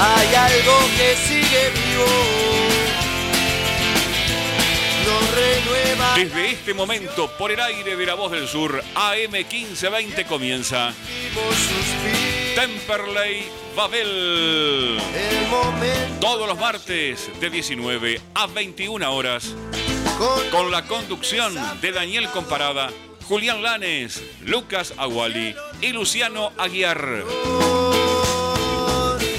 Hay algo que sigue vivo. Nos renueva. Desde este momento, por el aire de la voz del sur, AM 1520 comienza. Temperley Babel. Todos los martes de 19 a 21 horas, con con la conducción de Daniel Comparada, Julián Lanes, Lucas Aguali y Luciano Aguiar.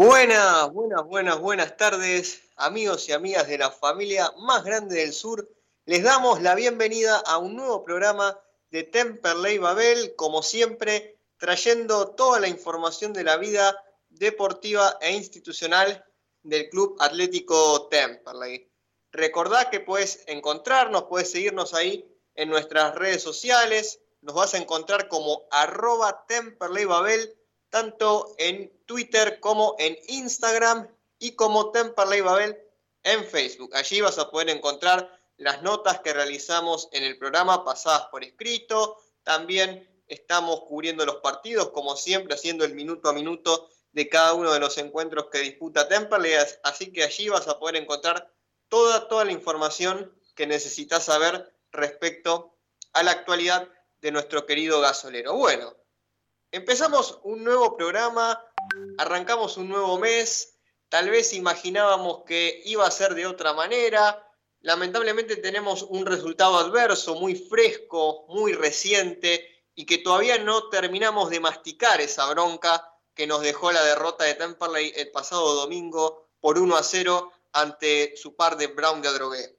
Buenas, buenas, buenas, buenas tardes, amigos y amigas de la familia más grande del sur. Les damos la bienvenida a un nuevo programa de Temperley Babel, como siempre, trayendo toda la información de la vida deportiva e institucional del Club Atlético Temperley. Recordá que puedes encontrarnos, puedes seguirnos ahí en nuestras redes sociales. Nos vas a encontrar como arroba Temperley tanto en Twitter como en Instagram y como Temperley Babel en Facebook. Allí vas a poder encontrar las notas que realizamos en el programa pasadas por escrito. También estamos cubriendo los partidos, como siempre, haciendo el minuto a minuto de cada uno de los encuentros que disputa Temperley. Así que allí vas a poder encontrar toda, toda la información que necesitas saber respecto a la actualidad de nuestro querido gasolero. Bueno, empezamos un nuevo programa, arrancamos un nuevo mes, tal vez imaginábamos que iba a ser de otra manera, lamentablemente tenemos un resultado adverso, muy fresco, muy reciente, y que todavía no terminamos de masticar esa bronca que nos dejó la derrota de Temperley el pasado domingo por 1 a 0 ante su par de Brown de Adrogué.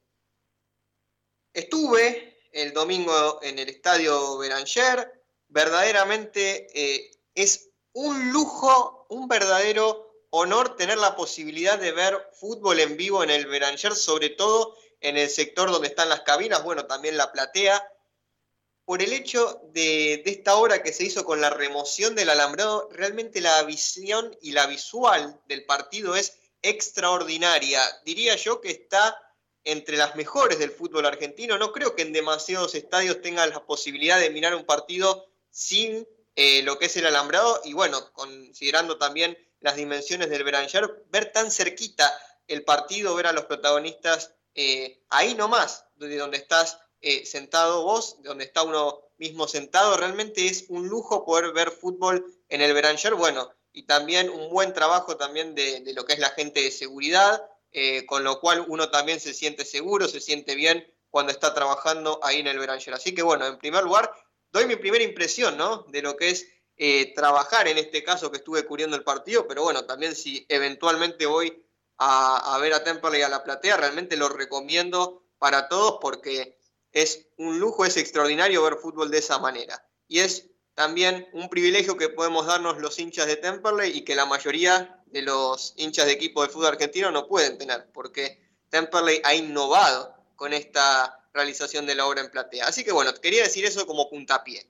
Estuve el domingo en el estadio Beranger, verdaderamente eh, es un lujo, un verdadero honor tener la posibilidad de ver fútbol en vivo en el Beranger, sobre todo en el sector donde están las cabinas, bueno, también la platea, por el hecho de, de, esta obra que se hizo con la remoción del alambrado, realmente la visión y la visual del partido es extraordinaria. Diría yo que está entre las mejores del fútbol argentino. No creo que en demasiados estadios tengan la posibilidad de mirar un partido sin eh, lo que es el alambrado y bueno, considerando también las dimensiones del Beranger, ver tan cerquita el partido, ver a los protagonistas eh, ahí nomás, de donde estás eh, sentado vos, de donde está uno mismo sentado, realmente es un lujo poder ver fútbol en el Beranger, bueno, y también un buen trabajo también de, de lo que es la gente de seguridad, eh, con lo cual uno también se siente seguro, se siente bien cuando está trabajando ahí en el Beranger. Así que bueno, en primer lugar, doy mi primera impresión, ¿no? De lo que es eh, trabajar en este caso que estuve cubriendo el partido, pero bueno, también si eventualmente voy a, a ver a Temperley y a la platea, realmente lo recomiendo para todos porque es un lujo, es extraordinario ver fútbol de esa manera. Y es también un privilegio que podemos darnos los hinchas de Temperley y que la mayoría de los hinchas de equipo de fútbol argentino no pueden tener, porque Temperley ha innovado con esta realización de la obra en platea. Así que bueno, quería decir eso como puntapié.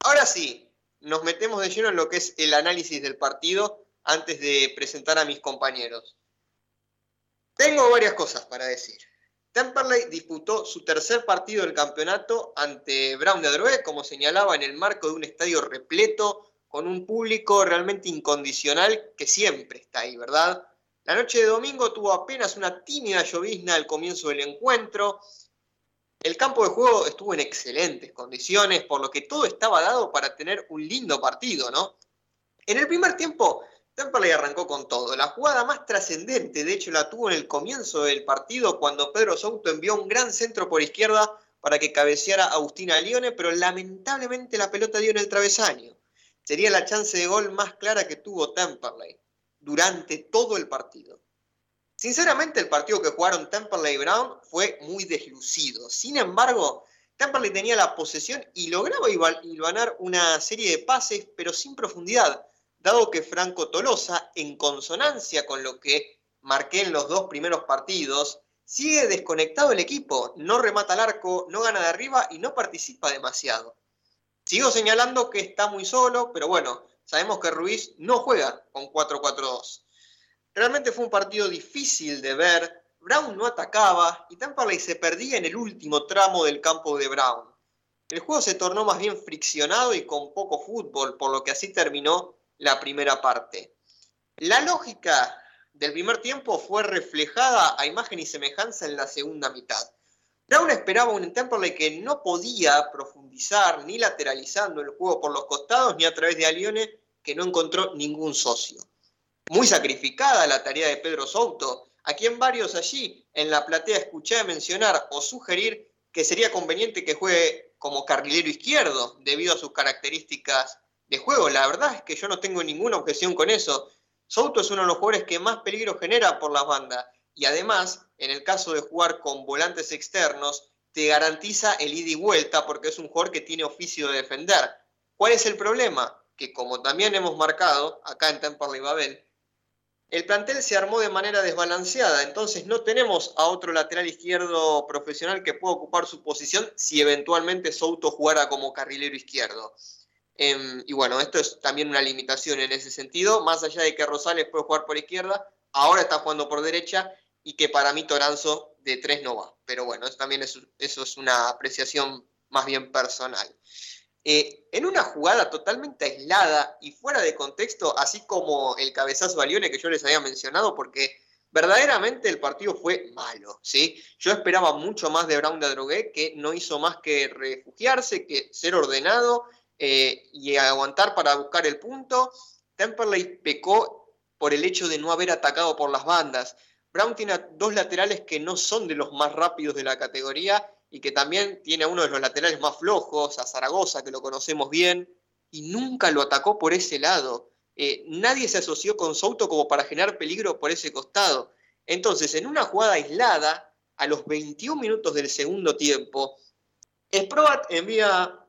Ahora sí, nos metemos de lleno en lo que es el análisis del partido antes de presentar a mis compañeros. Tengo varias cosas para decir. Temperley disputó su tercer partido del campeonato ante Brown de Adrogué, como señalaba, en el marco de un estadio repleto, con un público realmente incondicional que siempre está ahí, ¿verdad? La noche de domingo tuvo apenas una tímida llovizna al comienzo del encuentro. El campo de juego estuvo en excelentes condiciones, por lo que todo estaba dado para tener un lindo partido, ¿no? En el primer tiempo, Temperley arrancó con todo. La jugada más trascendente, de hecho, la tuvo en el comienzo del partido cuando Pedro Souto envió un gran centro por izquierda para que cabeceara Agustina Lione, pero lamentablemente la pelota dio en el travesaño. Sería la chance de gol más clara que tuvo Temperley durante todo el partido. Sinceramente, el partido que jugaron Temperley y Brown fue muy deslucido. Sin embargo, Temperley tenía la posesión y lograba hilvanar una serie de pases, pero sin profundidad, dado que Franco Tolosa, en consonancia con lo que marqué en los dos primeros partidos, sigue desconectado el equipo, no remata al arco, no gana de arriba y no participa demasiado. Sigo señalando que está muy solo, pero bueno, sabemos que Ruiz no juega con 4-4-2. Realmente fue un partido difícil de ver, Brown no atacaba y Temperley se perdía en el último tramo del campo de Brown. El juego se tornó más bien friccionado y con poco fútbol, por lo que así terminó la primera parte. La lógica del primer tiempo fue reflejada a imagen y semejanza en la segunda mitad. Brown esperaba un Temperley que no podía profundizar ni lateralizando el juego por los costados ni a través de Alione, que no encontró ningún socio. Muy sacrificada la tarea de Pedro Souto, a quien varios allí en la platea escuché mencionar o sugerir que sería conveniente que juegue como carrilero izquierdo debido a sus características juego. La verdad es que yo no tengo ninguna objeción con eso. Souto es uno de los jugadores que más peligro genera por las bandas y además, en el caso de jugar con volantes externos, te garantiza el ida y vuelta porque es un jugador que tiene oficio de defender. ¿Cuál es el problema? Que como también hemos marcado acá en Temperley Babel, el plantel se armó de manera desbalanceada, entonces no tenemos a otro lateral izquierdo profesional que pueda ocupar su posición si eventualmente Souto jugara como carrilero izquierdo. Em, y bueno, esto es también una limitación en ese sentido, más allá de que Rosales puede jugar por izquierda, ahora está jugando por derecha y que para mí Toranzo de tres no va. Pero bueno, eso también es, eso es una apreciación más bien personal. Eh, en una jugada totalmente aislada y fuera de contexto, así como el cabezazo a que yo les había mencionado, porque verdaderamente el partido fue malo, ¿sí? Yo esperaba mucho más de Brown de Adrogué, que no hizo más que refugiarse, que ser ordenado eh, y aguantar para buscar el punto. Temperley pecó por el hecho de no haber atacado por las bandas. Brown tiene dos laterales que no son de los más rápidos de la categoría y que también tiene a uno de los laterales más flojos, a Zaragoza, que lo conocemos bien, y nunca lo atacó por ese lado. Eh, nadie se asoció con Souto como para generar peligro por ese costado. Entonces, en una jugada aislada, a los 21 minutos del segundo tiempo, Sproat envía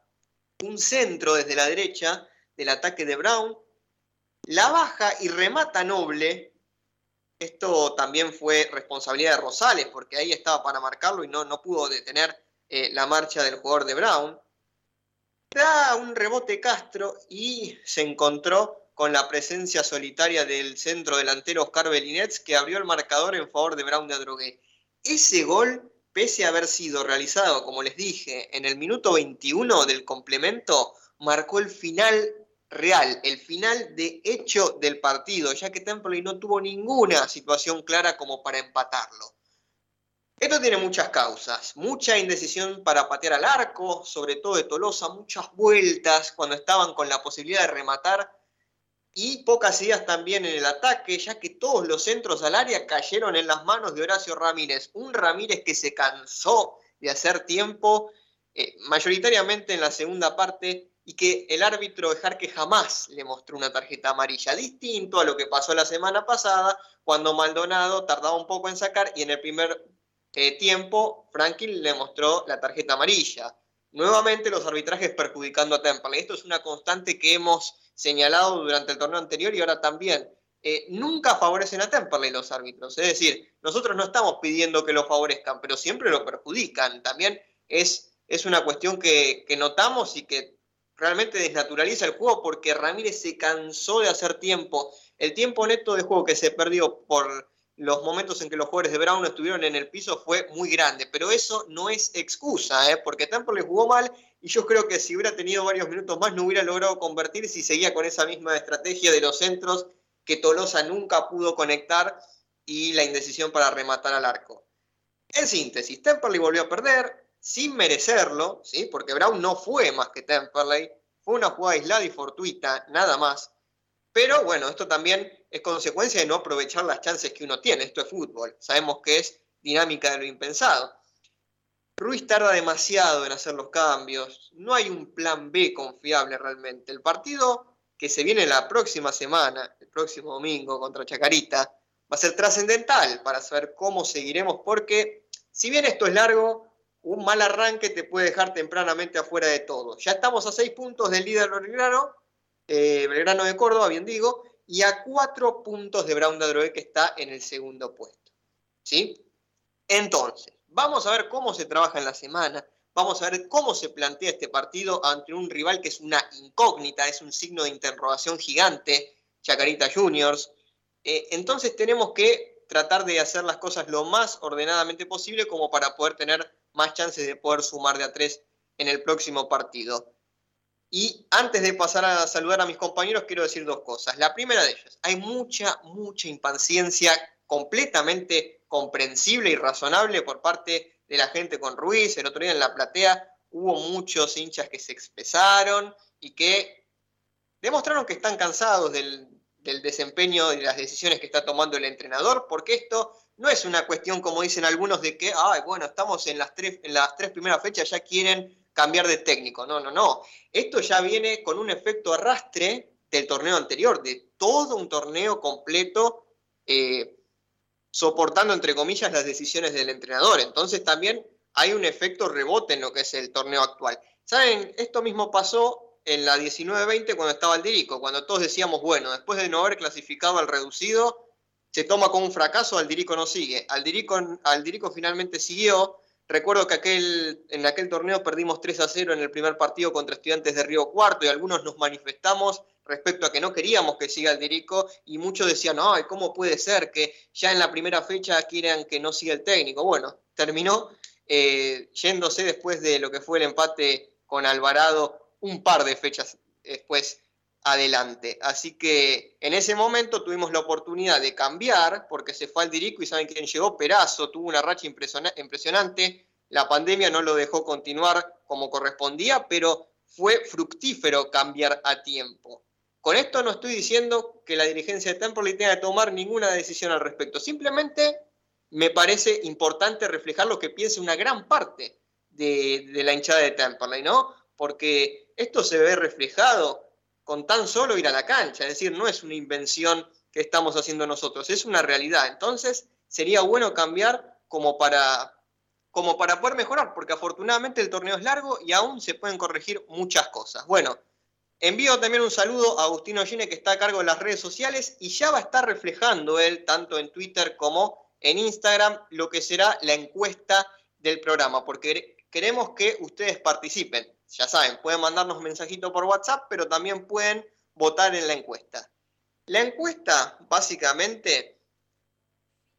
un centro desde la derecha del ataque de Brown, la baja y remata Noble, esto también fue responsabilidad de Rosales, porque ahí estaba para marcarlo y no, no pudo detener eh, la marcha del jugador de Brown. Da un rebote Castro y se encontró con la presencia solitaria del centro delantero Oscar Belinets, que abrió el marcador en favor de Brown de Adrogué. Ese gol, pese a haber sido realizado, como les dije, en el minuto 21 del complemento, marcó el final real, el final de hecho del partido, ya que Temperley no tuvo ninguna situación clara como para empatarlo. Esto tiene muchas causas, mucha indecisión para patear al arco, sobre todo de Tolosa, muchas vueltas cuando estaban con la posibilidad de rematar y pocas ideas también en el ataque, ya que todos los centros al área cayeron en las manos de Horacio Ramírez, un Ramírez que se cansó de hacer tiempo, eh, mayoritariamente en la segunda parte, y que el árbitro de que jamás le mostró una tarjeta amarilla, distinto a lo que pasó la semana pasada, cuando Maldonado tardaba un poco en sacar y en el primer eh, tiempo Franklin le mostró la tarjeta amarilla. Nuevamente los arbitrajes perjudicando a Temple. Esto es una constante que hemos señalado durante el torneo anterior y ahora también. Eh, nunca favorecen a Temperley los árbitros. Es decir, nosotros no estamos pidiendo que lo favorezcan, pero siempre lo perjudican. También es, es una cuestión que, que notamos y que realmente desnaturaliza el juego porque Ramírez se cansó de hacer tiempo. El tiempo neto de juego que se perdió por los momentos en que los jugadores de Brown estuvieron en el piso fue muy grande, pero eso no es excusa, ¿eh? porque Tampa le jugó mal y yo creo que si hubiera tenido varios minutos más no hubiera logrado convertir si seguía con esa misma estrategia de los centros que Tolosa nunca pudo conectar y la indecisión para rematar al arco. En síntesis, Temperley volvió a perder, sin merecerlo, ¿sí? porque Brown no fue más que Temperley, fue una jugada aislada y fortuita, nada más. Pero bueno, esto también es consecuencia de no aprovechar las chances que uno tiene. Esto es fútbol, sabemos que es dinámica de lo impensado. Ruiz tarda demasiado en hacer los cambios, no hay un plan B confiable realmente. El partido que se viene la próxima semana, el próximo domingo contra Chacarita, va a ser trascendental para saber cómo seguiremos, porque si bien esto es largo, un mal arranque te puede dejar tempranamente afuera de todo. Ya estamos a seis puntos del líder Belgrano, eh, Belgrano de Córdoba, bien digo, y a cuatro puntos de Brown de que está en el segundo puesto. ¿Sí? Entonces, vamos a ver cómo se trabaja en la semana, vamos a ver cómo se plantea este partido ante un rival que es una incógnita, es un signo de interrogación gigante, Chacarita Juniors. Eh, entonces tenemos que tratar de hacer las cosas lo más ordenadamente posible como para poder tener más chances de poder sumar de a tres en el próximo partido. Y antes de pasar a saludar a mis compañeros, quiero decir dos cosas. La primera de ellas, hay mucha, mucha impaciencia completamente comprensible y razonable por parte de la gente con Ruiz. El otro día en la platea hubo muchos hinchas que se expresaron y que demostraron que están cansados del, del desempeño y las decisiones que está tomando el entrenador, porque esto no es una cuestión, como dicen algunos, de que, ay, bueno, estamos en las tres, en las tres primeras fechas, ya quieren cambiar de técnico. No, no, no. Esto ya viene con un efecto arrastre del torneo anterior, de todo un torneo completo, eh, soportando, entre comillas, las decisiones del entrenador. Entonces también hay un efecto rebote en lo que es el torneo actual. ¿Saben? Esto mismo pasó en la 19-20 cuando estaba Aldirico, cuando todos decíamos, bueno, después de no haber clasificado al reducido, se toma como un fracaso, Aldirico no sigue. Aldirico, Aldirico finalmente siguió. Recuerdo que aquel, en aquel torneo perdimos 3 a 0 en el primer partido contra estudiantes de Río Cuarto y algunos nos manifestamos respecto a que no queríamos que siga Aldirico y muchos decían, ay, ¿cómo puede ser que ya en la primera fecha quieran que no siga el técnico? Bueno, terminó eh, yéndose después de lo que fue el empate con Alvarado un par de fechas después adelante. Así que en ese momento tuvimos la oportunidad de cambiar, porque se fue al Dirico y saben quién llegó, Perazo, tuvo una racha impresionante, la pandemia no lo dejó continuar como correspondía, pero fue fructífero cambiar a tiempo. Con esto no estoy diciendo que la dirigencia de Temperley tenga que tomar ninguna decisión al respecto, simplemente me parece importante reflejar lo que piensa una gran parte de, la hinchada de Temperley, ¿no? Porque esto se ve reflejado con tan solo ir a la cancha, es decir, no es una invención que estamos haciendo nosotros, es una realidad. Entonces, sería bueno cambiar como para, como para poder mejorar, porque afortunadamente el torneo es largo y aún se pueden corregir muchas cosas. Bueno, envío también un saludo a Agustino Gine, que está a cargo de las redes sociales y ya va a estar reflejando él, tanto en Twitter como en Instagram, lo que será la encuesta del programa, porque queremos que ustedes participen ya saben, pueden mandarnos un mensajito por WhatsApp, pero también pueden votar en la encuesta. La encuesta básicamente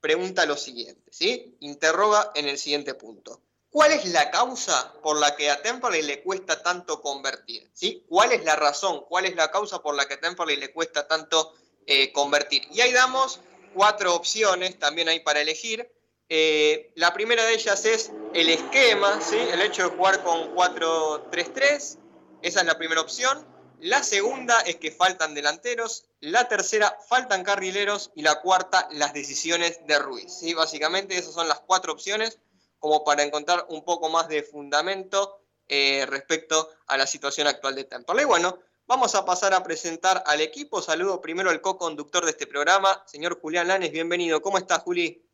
pregunta lo siguiente, ¿sí? Interroga en el siguiente punto. ¿Cuál es la causa por la que a Temperley le cuesta tanto convertir? ¿sí? ¿Cuál es la razón? ¿Cuál es la causa por la que a Temperley le cuesta tanto eh, convertir? Y ahí damos cuatro opciones también hay para elegir. Eh, la primera de ellas es el esquema, ¿sí? el hecho de jugar con 4-3-3. Esa es la primera opción. La segunda es que faltan delanteros. La tercera, faltan carrileros. Y la cuarta, las decisiones de Ruiz. ¿sí? Básicamente esas son las cuatro opciones como para encontrar un poco más de fundamento eh, respecto a la situación actual de Temple. Y bueno, vamos a pasar a presentar al equipo. Saludo primero al co-conductor de este programa, señor Julián Lanes. Bienvenido. ¿Cómo estás, Juli?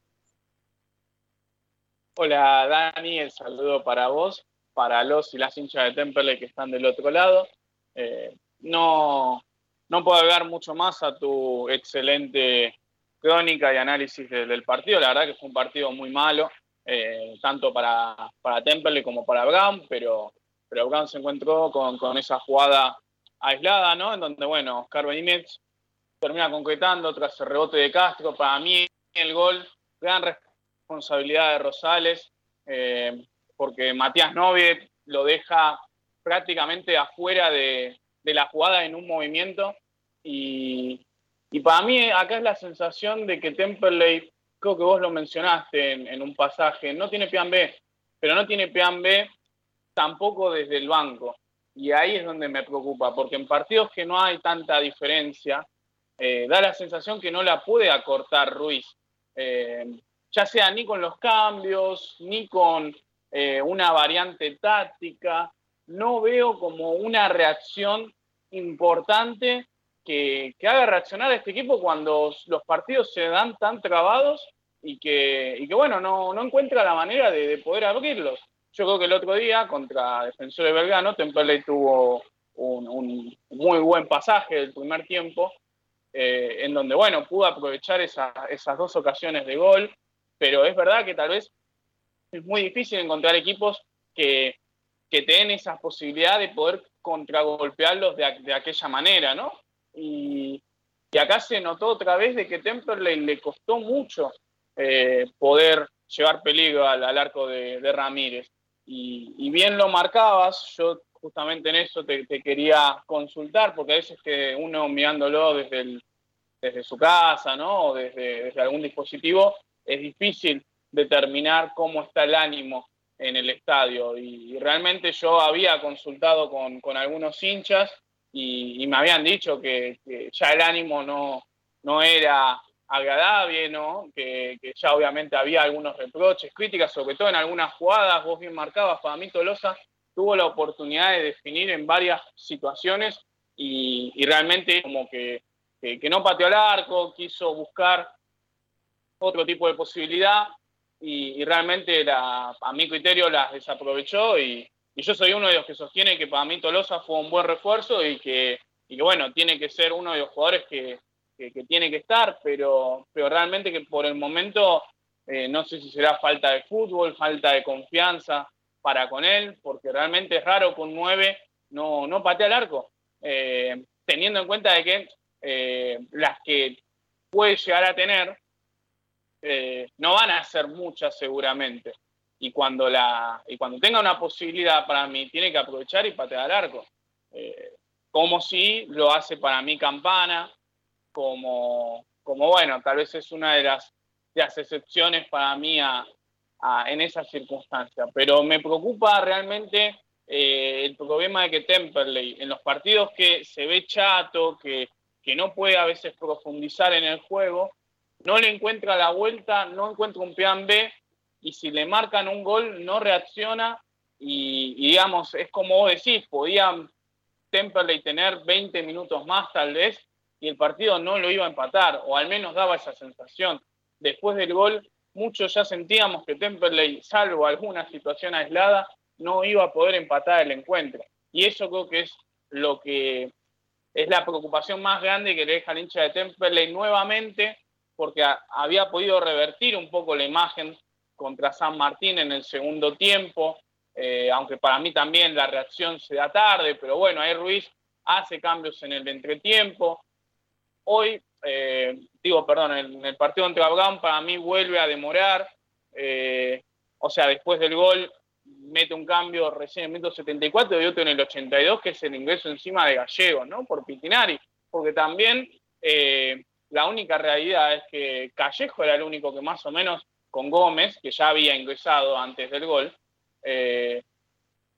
Hola Dani, el saludo para vos, para los y las hinchas de Temple que están del otro lado. Eh, no, no puedo agregar mucho más a tu excelente crónica y análisis del partido. La verdad que fue un partido muy malo, eh, tanto para, para Temple como para Brown, pero, pero Brown se encontró con, con esa jugada aislada, ¿no? En donde, bueno, Oscar Benítez termina concretando tras el rebote de Castro. Para mí, el gol, gran responsabilidad de Rosales, eh, porque Matías Noviet lo deja prácticamente afuera de, la jugada en un movimiento. Y, para mí acá es la sensación de que Temperley, creo que vos lo mencionaste en, un pasaje, no tiene plan B, pero no tiene plan B tampoco desde el banco. Y ahí es donde me preocupa, porque en partidos que no hay tanta diferencia, eh, da la sensación que no la puede acortar Ruiz. Eh, ya sea ni con los cambios, ni con eh, una variante táctica, no veo como una reacción importante que, haga reaccionar a este equipo cuando los partidos se dan tan trabados y que, y que bueno, no, no encuentra la manera de, poder abrirlos. Yo creo que el otro día contra Defensor de Belgrano, Temperley tuvo un, muy buen pasaje del primer tiempo, eh, en donde, bueno, pudo aprovechar esas dos ocasiones de gol, pero es verdad que tal vez es muy difícil encontrar equipos que, que esa posibilidad de poder contragolpearlos de, de aquella manera, ¿no? Y, acá se notó otra vez de que Temperley le costó mucho eh, poder llevar peligro al, arco de, Ramírez. Y, bien lo marcabas, yo justamente en eso te, quería consultar, porque a veces que uno mirándolo desde, desde su casa, ¿no? O desde, desde algún dispositivo, es difícil determinar cómo está el ánimo en el estadio. Y, realmente yo había consultado con, con algunos hinchas y, me habían dicho que, ya el ánimo no, no era agradable, ¿no? Que, ya obviamente había algunos reproches, críticas, sobre todo en algunas jugadas, vos bien marcabas, para Tolosa tuvo la oportunidad de definir en varias situaciones y, realmente como que, que, no pateó al arco, quiso buscar otro tipo de posibilidad y, realmente la, a mi criterio las desaprovechó y, yo soy uno de los que sostiene que para mí Tolosa fue un buen refuerzo y que, bueno, tiene que ser uno de los jugadores que, tiene que estar, pero, realmente que por el momento eh, no sé si será falta de fútbol, falta de confianza para con él, porque realmente es raro un 9 no, no patea el arco, eh, teniendo en cuenta de que eh, las que puede llegar a tener no van a ser muchas seguramente y cuando, la, y cuando tenga una posibilidad para mí, tiene que aprovechar y patear al arco. Eh, como si lo hace para mí Campana, como, como bueno, tal vez es una de las, las excepciones para mí en esa circunstancia. Pero me preocupa realmente eh, el problema de que Temperley, en los partidos que se ve chato, que, que no puede a veces profundizar en el juego, no le encuentra la vuelta, no encuentra un plan B y si le marcan un gol no reacciona y, digamos, es como vos decís, podía Temperley tener 20 minutos más tal vez y el partido no lo iba a empatar, o al menos daba esa sensación. Después del gol, muchos ya sentíamos que Temperley, salvo alguna situación aislada, no iba a poder empatar el encuentro. Y eso creo que es lo que es la preocupación más grande que le deja al hincha de Temperley nuevamente, porque había podido revertir un poco la imagen contra San Martín en el segundo tiempo, eh, aunque para mí también la reacción se da tarde, pero bueno, ahí Ruiz hace cambios en el entretiempo. Hoy, eh, digo, perdón, en el partido contra Abraham para mí vuelve a demorar, eh, o sea, después del gol mete un cambio recién en el minuto 74 y otro en el 82, que es el ingreso encima de Gallego, ¿no? Por Pitinari, porque también la única realidad es que Callejo era el único que más o menos con Gómez, que ya había ingresado antes del gol, eh,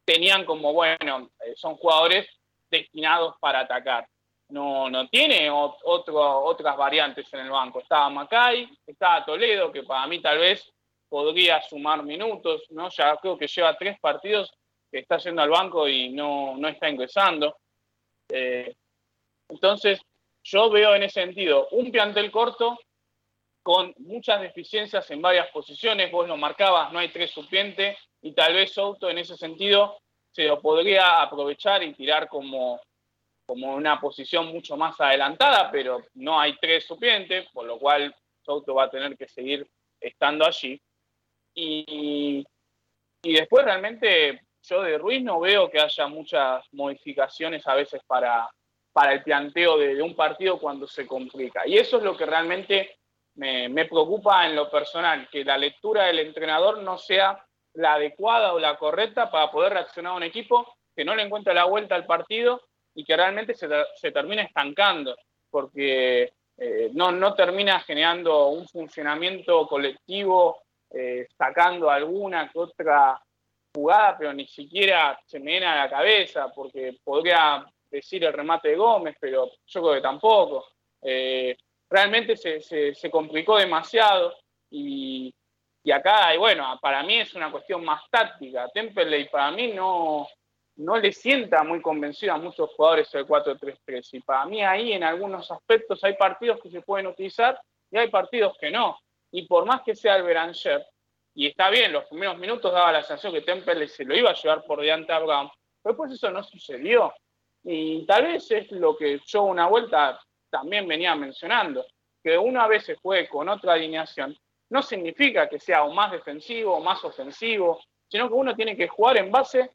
tenían como, bueno, eh, son jugadores destinados para atacar. No, no tiene otro, otras variantes en el banco. Estaba Macay, estaba Toledo, que para mí tal vez podría sumar minutos, ¿no? Ya creo que lleva tres partidos que está yendo al banco y no, no está ingresando. Eh, entonces, yo veo en ese sentido un plantel corto con muchas deficiencias en varias posiciones, vos lo marcabas, no hay tres suplentes, y tal vez Souto en ese sentido se lo podría aprovechar y tirar como, como una posición mucho más adelantada, pero no hay tres suplentes, por lo cual Souto va a tener que seguir estando allí. Y, y después realmente yo de Ruiz no veo que haya muchas modificaciones a veces para, para el planteo de, un partido cuando se complica. Y eso es lo que realmente me, preocupa en lo personal, que la lectura del entrenador no sea la adecuada o la correcta para poder reaccionar a un equipo que no le encuentra la vuelta al partido y que realmente se, se termina estancando, porque eh, no, no termina generando un funcionamiento colectivo, eh, sacando alguna que otra jugada, pero ni siquiera se me viene a la cabeza, porque podría decir el remate de Gómez, pero yo creo que tampoco. Eh, realmente se, complicó demasiado y, acá, y bueno, para mí es una cuestión más táctica. Temperley para mí no, no le sienta muy convencido a muchos jugadores el 4-3-3. Y para mí ahí en algunos aspectos hay partidos que se pueden utilizar y hay partidos que no. Y por más que sea el Beranger, y está bien, los primeros minutos daba la sensación que Temple se lo iba a llevar por delante a Brown, pero después eso no sucedió. Y tal vez es lo que yo una vuelta también venía mencionando, que una vez se juegue con otra alineación, no significa que sea o más defensivo o más ofensivo, sino que uno tiene que jugar en base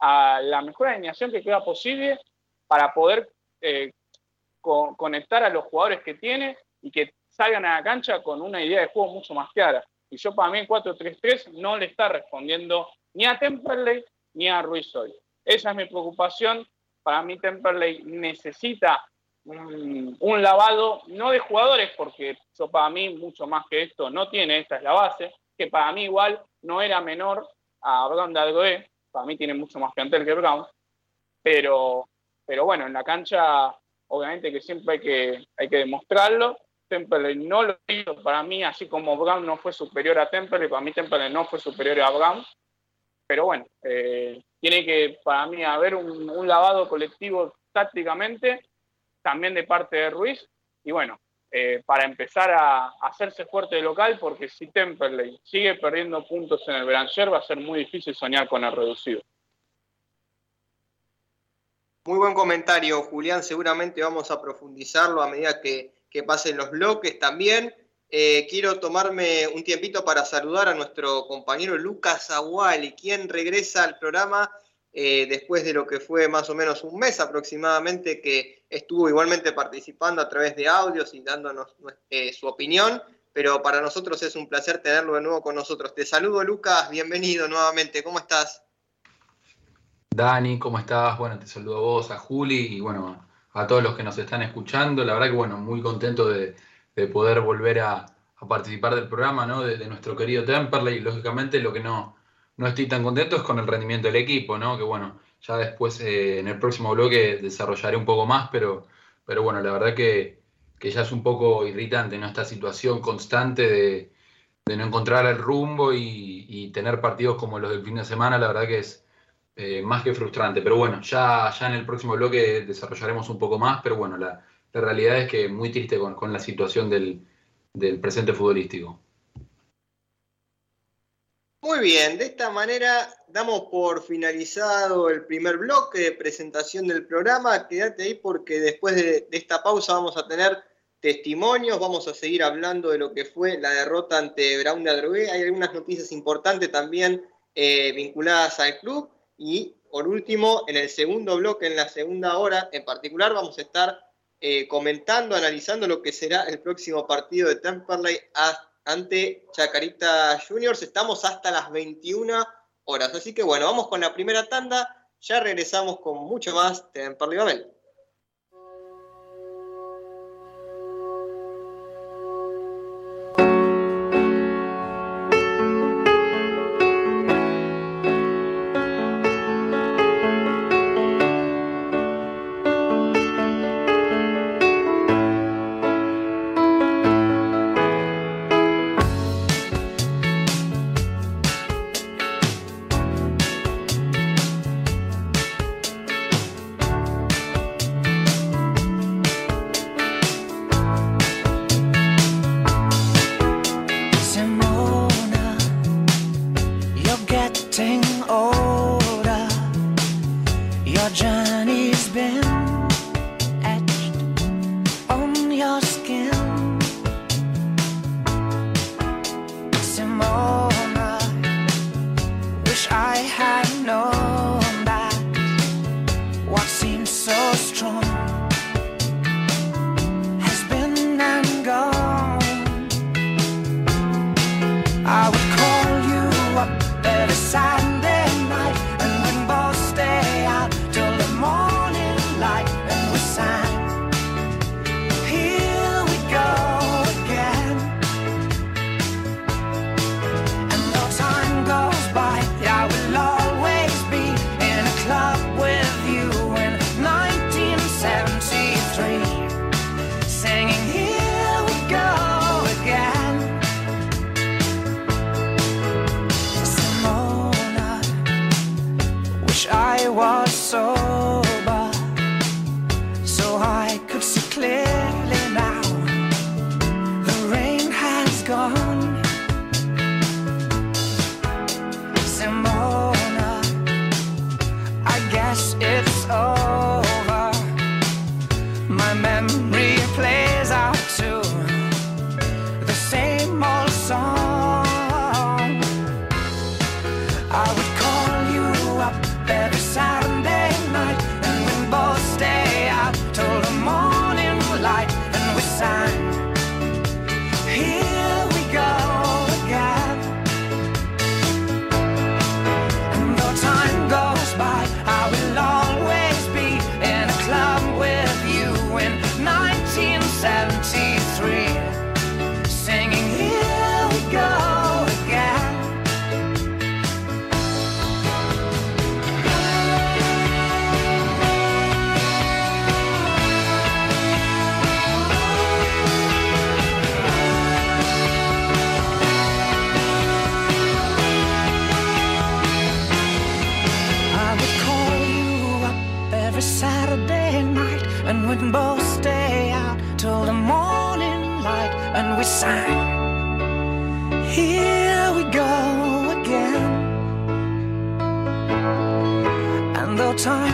a la mejor alineación que queda posible para poder eh, conectar a los jugadores que tiene y que salgan a la cancha con una idea de juego mucho más clara. Y yo para mí 4-3-3 no le está respondiendo ni a Temperley ni a Ruiz hoy. Esa es mi preocupación. Para mí Temperley necesita un, lavado, no de jugadores, porque yo para mí mucho más que esto no tiene, esta es la base, que para mí igual no era menor a Brown de para mí tiene mucho más plantel que Brown, pero, pero bueno, en la cancha obviamente que siempre hay que, hay que demostrarlo Temple no lo hizo para mí, así como Brown no fue superior a Temple, para mí Temple no fue superior a Brown. Pero bueno, eh, tiene que para mí haber un, lavado colectivo tácticamente, también de parte de Ruiz. Y bueno, eh, para empezar a, hacerse fuerte de local, porque si Temperley sigue perdiendo puntos en el Beranger, va a ser muy difícil soñar con el reducido. Muy buen comentario, Julián. Seguramente vamos a profundizarlo a medida que que pasen los bloques también. Eh, quiero tomarme un tiempito para saludar a nuestro compañero Lucas Aguali, quien regresa al programa eh, después de lo que fue más o menos un mes aproximadamente, que estuvo igualmente participando a través de audios y dándonos eh, su opinión. Pero para nosotros es un placer tenerlo de nuevo con nosotros. Te saludo, Lucas. Bienvenido nuevamente. ¿Cómo estás? Dani, ¿cómo estás? Bueno, te saludo a vos, a Juli y bueno, a todos los que nos están escuchando. La verdad que, bueno, muy contento de, poder volver a, participar del programa, ¿no? De, nuestro querido Temperley. Lógicamente lo que no, no estoy tan contento es con el rendimiento del equipo, ¿no? Que bueno, ya después eh, en el próximo bloque desarrollaré un poco más, pero, pero bueno, la verdad que, ya es un poco irritante, ¿no? Esta situación constante de, no encontrar el rumbo y, y, tener partidos como los del fin de semana, la verdad que es, eh, más que frustrante. Pero bueno, ya, ya en el próximo bloque desarrollaremos un poco más, pero bueno, la, realidad es que muy triste con, la situación del, presente futbolístico. Muy bien, de esta manera damos por finalizado el primer bloque de presentación del programa. Quédate ahí porque después de, esta pausa vamos a tener testimonios, vamos a seguir hablando de lo que fue la derrota ante Brown de Adrogué. Hay algunas noticias importantes también eh, vinculadas al club y por último, en el segundo bloque, en la segunda hora en particular, vamos a estar eh, comentando, analizando lo que será el próximo partido de Temperley ante Chacarita Juniors. Estamos hasta las 21 horas. Así que bueno, vamos con la primera tanda. Ya regresamos con mucho más Temperley Babel. side. Time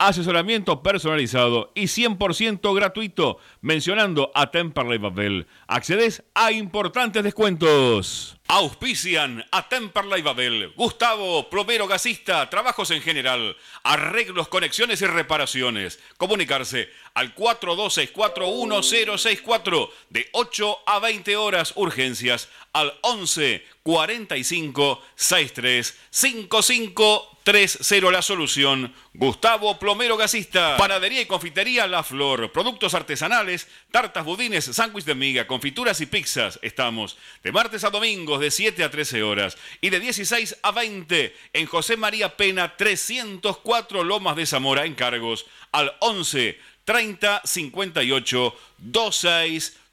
Asesoramiento personalizado y 100% gratuito. Mencionando a Temperley Babel. Accedes a importantes descuentos. Auspician a Temperley Babel. Gustavo, plomero gasista, trabajos en general, arreglos, conexiones y reparaciones. Comunicarse al 42641064 de 8 a 20 horas urgencias al 11 45 63 55 30 la solución. Gustavo Plomero Gasista. Panadería y confitería La Flor. Productos artesanales, tartas, budines, sándwich de miga, confituras y pizzas. Estamos de martes a domingos de 7 a 13 horas y de 16 a 20 en José María Pena 304 Lomas de Zamora. Encargos al 11 30 58 26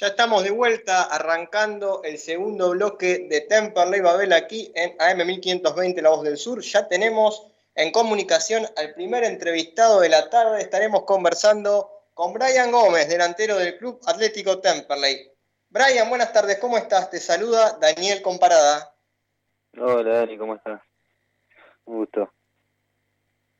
Ya estamos de vuelta arrancando el segundo bloque de Temperley Babel aquí en AM 1520 La Voz del Sur. Ya tenemos en comunicación al primer entrevistado de la tarde. Estaremos conversando con Brian Gómez, delantero del Club Atlético Temperley. Brian, buenas tardes, ¿cómo estás? Te saluda Daniel Comparada. Hola Dani, ¿cómo estás? Un gusto.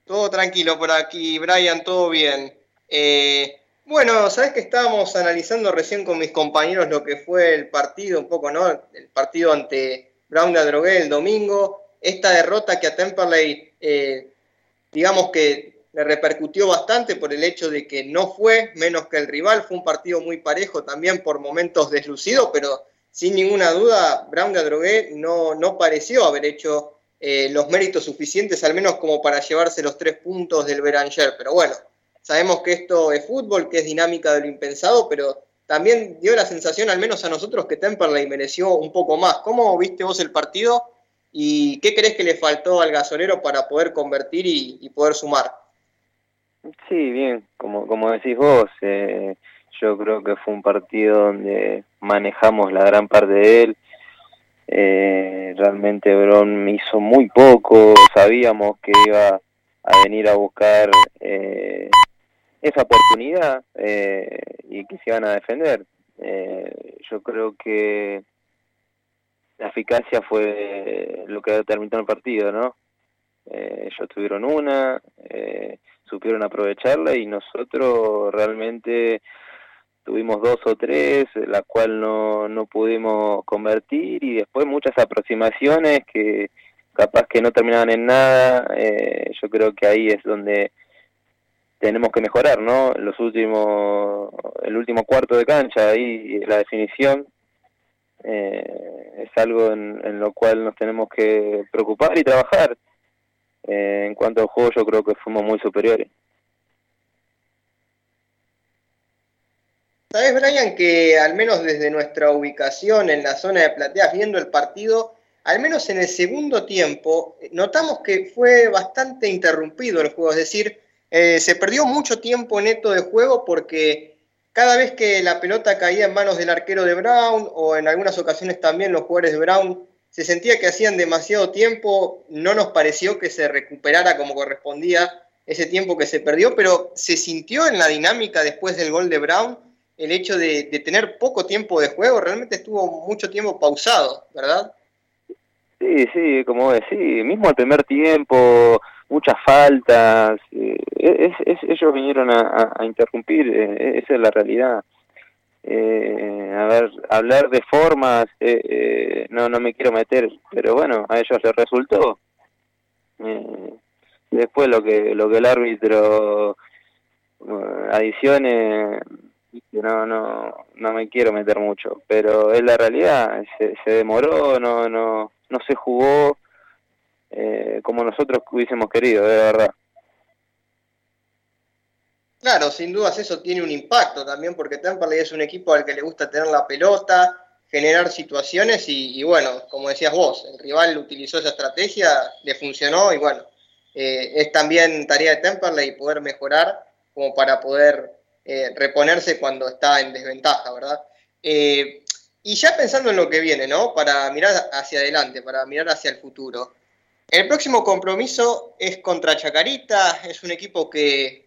Todo tranquilo por aquí, Brian, todo bien. Eh, bueno, sabes que estábamos analizando recién con mis compañeros lo que fue el partido, un poco, ¿no? El partido ante Brown de Adrogué el domingo. Esta derrota que a Temperley, eh, digamos que le repercutió bastante por el hecho de que no fue menos que el rival. Fue un partido muy parejo también por momentos deslucido, pero sin ninguna duda Brown de Adrogué no, no pareció haber hecho eh, los méritos suficientes, al menos como para llevarse los tres puntos del Beranger. Pero bueno, sabemos que esto es fútbol, que es dinámica de lo impensado, pero también dio la sensación, al menos a nosotros, que Temperley mereció un poco más. ¿Cómo viste vos el partido y qué crees que le faltó al gasolero para poder convertir y, poder sumar? Sí, bien, como, como decís vos, eh, yo creo que fue un partido donde manejamos la gran parte de él. Eh, realmente Bron hizo muy poco, sabíamos que iba a venir a buscar eh, esa oportunidad eh, y que se iban a defender. Eh, yo creo que la eficacia fue lo que terminó el partido, ¿no? Eh, ellos tuvieron una, eh, supieron aprovecharla y nosotros realmente tuvimos dos o tres, la cual no, no pudimos convertir y después muchas aproximaciones que capaz que no terminaban en nada, eh, yo creo que ahí es donde tenemos que mejorar, ¿no? Los últimos, el último cuarto de cancha, ahí la definición eh, es algo en, lo cual nos tenemos que preocupar y trabajar. Eh, en cuanto al juego, yo creo que fuimos muy superiores. Sabes, Brian, que al menos desde nuestra ubicación en la zona de plateas, viendo el partido, al menos en el segundo tiempo, notamos que fue bastante interrumpido el juego, es decir, eh, se perdió mucho tiempo neto de juego porque cada vez que la pelota caía en manos del arquero de Brown o en algunas ocasiones también los jugadores de Brown se sentía que hacían demasiado tiempo, no nos pareció que se recuperara como correspondía ese tiempo que se perdió, pero se sintió en la dinámica después del gol de Brown el hecho de, de tener poco tiempo de juego, realmente estuvo mucho tiempo pausado, ¿verdad? Sí, sí, como decís, mismo el primer tiempo, muchas faltas, eh, es, es, ellos vinieron a, interrumpir, eh, esa es la realidad. Eh, a ver, hablar de formas, eh, no, no me quiero meter, pero bueno, a ellos les resultó. Después lo que, lo que el árbitro adicione, no, no, no me quiero meter mucho, pero es la realidad, se, se demoró, no, no, no se jugó eh, como nosotros hubiésemos querido, de verdad. Claro, sin dudas eso tiene un impacto también porque Temperley es un equipo al que le gusta tener la pelota, generar situaciones y, bueno, como decías vos, el rival utilizó esa estrategia, le funcionó y bueno, eh, es también tarea de Temperley poder mejorar como para poder eh, reponerse cuando está en desventaja, ¿verdad? Y ya pensando en lo que viene, ¿no? Para mirar hacia adelante, para mirar hacia el futuro. El próximo compromiso es contra Chacarita, es un equipo que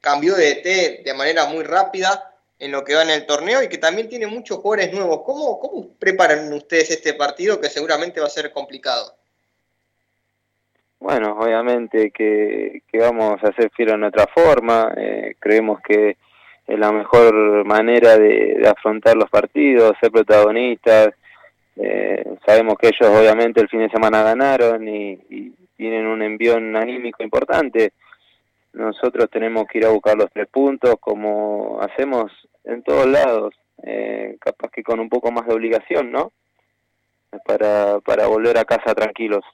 cambió de DT de manera muy rápida en lo que va en el torneo y que también tiene muchos jugadores nuevos. ¿Cómo, cómo preparan ustedes este partido que seguramente va a ser complicado? Bueno, obviamente que, que vamos a hacer fiel a nuestra forma, eh, creemos que es la mejor manera de, afrontar los partidos, ser protagonistas, eh, sabemos que ellos obviamente el fin de semana ganaron y, y tienen un envión anímico importante, nosotros tenemos que ir a buscar los tres puntos como hacemos en todos lados, eh, capaz que con un poco más de obligación, ¿no? Para, para volver a casa tranquilos.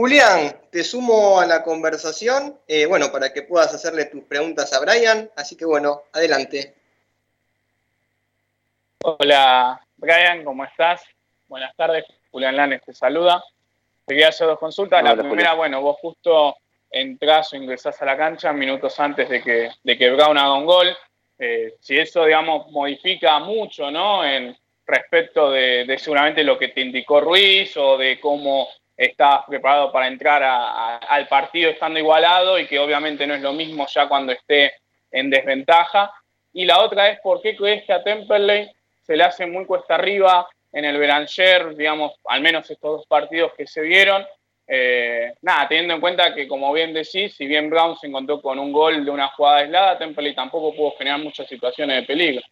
Julián, te sumo a la conversación, eh, bueno, para que puedas hacerle tus preguntas a Brian, así que bueno, adelante. Hola, Brian, ¿cómo estás? Buenas tardes, Julián Lanes te saluda. Te quería hacer dos consultas. Hola, la primera, Julián. bueno, vos justo entrás o ingresás a la cancha minutos antes de que, de que Brown haga un gol. Eh, si eso, digamos, modifica mucho, ¿no? En respecto de, de seguramente lo que te indicó Ruiz o de cómo estás preparado para entrar al partido estando igualado y que obviamente no es lo mismo ya cuando esté en desventaja. Y la otra es por qué crees que a Temperley se le hace muy cuesta arriba en el Beranger, digamos, al menos estos dos partidos que se vieron. Eh, nada, teniendo en cuenta que, como bien decís, si bien Brown se encontró con un gol de una jugada aislada, Temperley tampoco pudo generar muchas situaciones de peligro.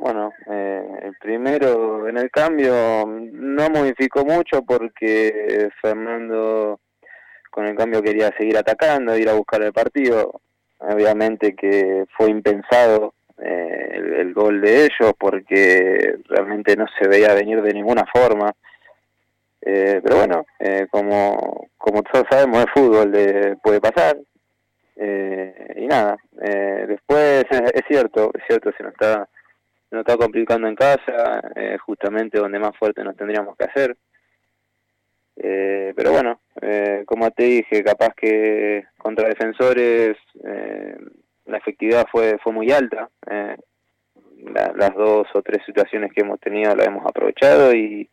Bueno, eh, el primero en el cambio no modificó mucho porque Fernando con el cambio quería seguir atacando, ir a buscar el partido. Obviamente que fue impensado eh, el, gol de ellos porque realmente no se veía venir de ninguna forma. Eh, pero bueno, eh, como, como todos sabemos, el fútbol eh, puede pasar. Eh, y nada, eh, después es, cierto, es cierto, se nos está, nos está complicando en casa, eh, justamente donde más fuerte nos tendríamos que hacer. Eh, pero bueno, eh, como te dije, capaz que contra defensores eh, la efectividad fue, fue muy alta. eh, la- las dos o tres situaciones que hemos tenido las hemos aprovechado y,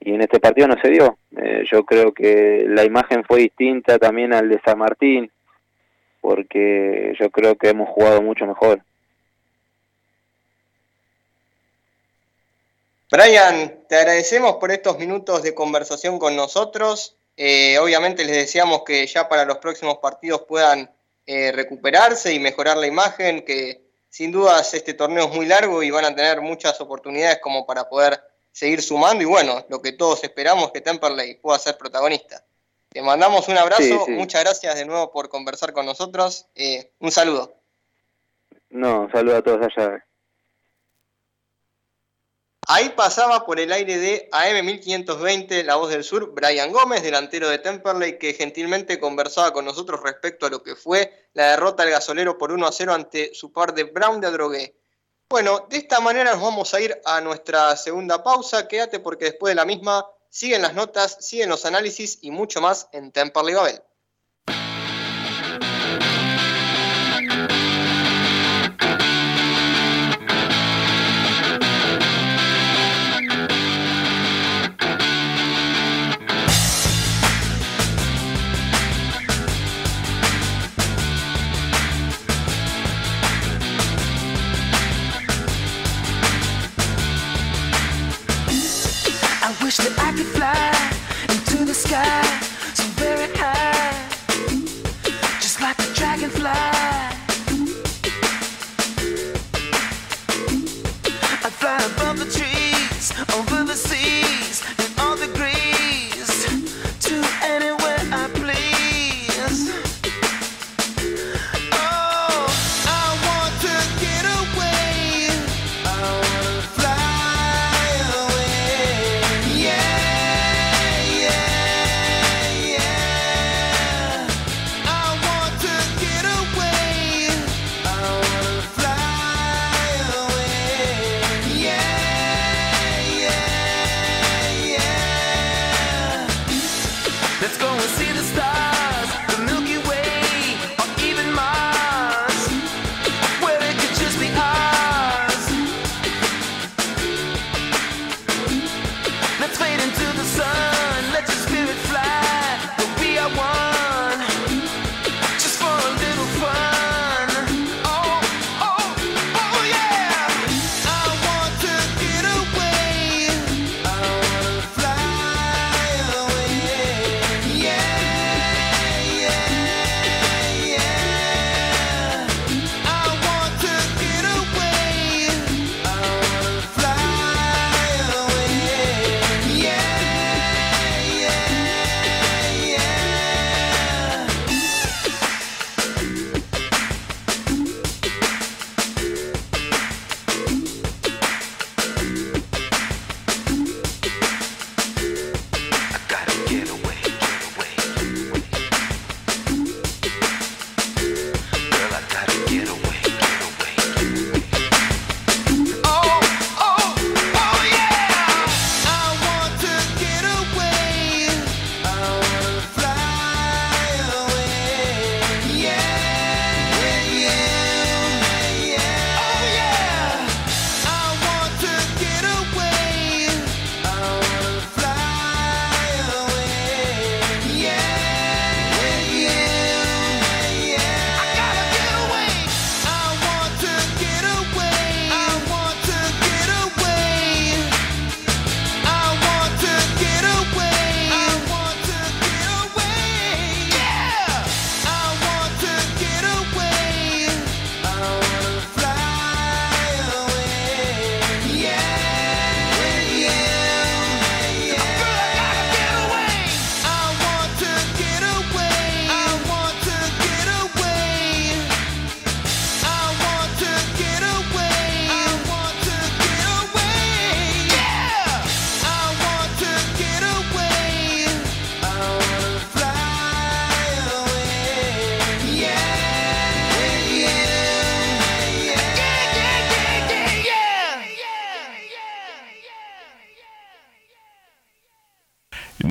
en este partido no se dio. Eh, yo creo que la imagen fue distinta también al de San Martín, porque yo creo que hemos jugado mucho mejor. Brian, te agradecemos por estos minutos de conversación con nosotros. Eh, obviamente les deseamos que ya para los próximos partidos puedan eh, recuperarse y mejorar la imagen, que sin dudas este torneo es muy largo y van a tener muchas oportunidades como para poder seguir sumando y bueno, lo que todos esperamos que Temperley pueda ser protagonista. Te mandamos un abrazo, Sí, sí. muchas gracias de nuevo por conversar con nosotros. Eh, un saludo. No, un saludo a todos allá. Ahí pasaba por el aire de AM1520, La Voz del Sur, Brian Gómez, delantero de Temperley, que gentilmente conversaba con nosotros respecto a lo que fue la derrota del gasolero por 1 a 0 ante su par de Brown de Adrogué. Bueno, de esta manera nos vamos a ir a nuestra segunda pausa. Quédate porque después de la misma siguen las notas, siguen los análisis y mucho más en Temperley Babel.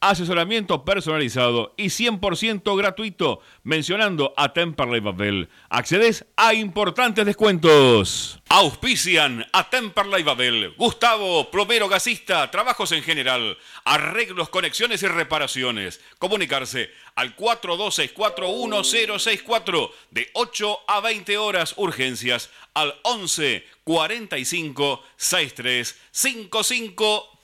asesoramiento personalizado y 100% gratuito mencionando a Temperley Babel. Accedes a importantes descuentos. Auspician a Temperley Babel. Gustavo, plomero gasista, trabajos en general, arreglos, conexiones y reparaciones. Comunicarse al 42641064 de 8 a 20 horas urgencias al 11 45 63 55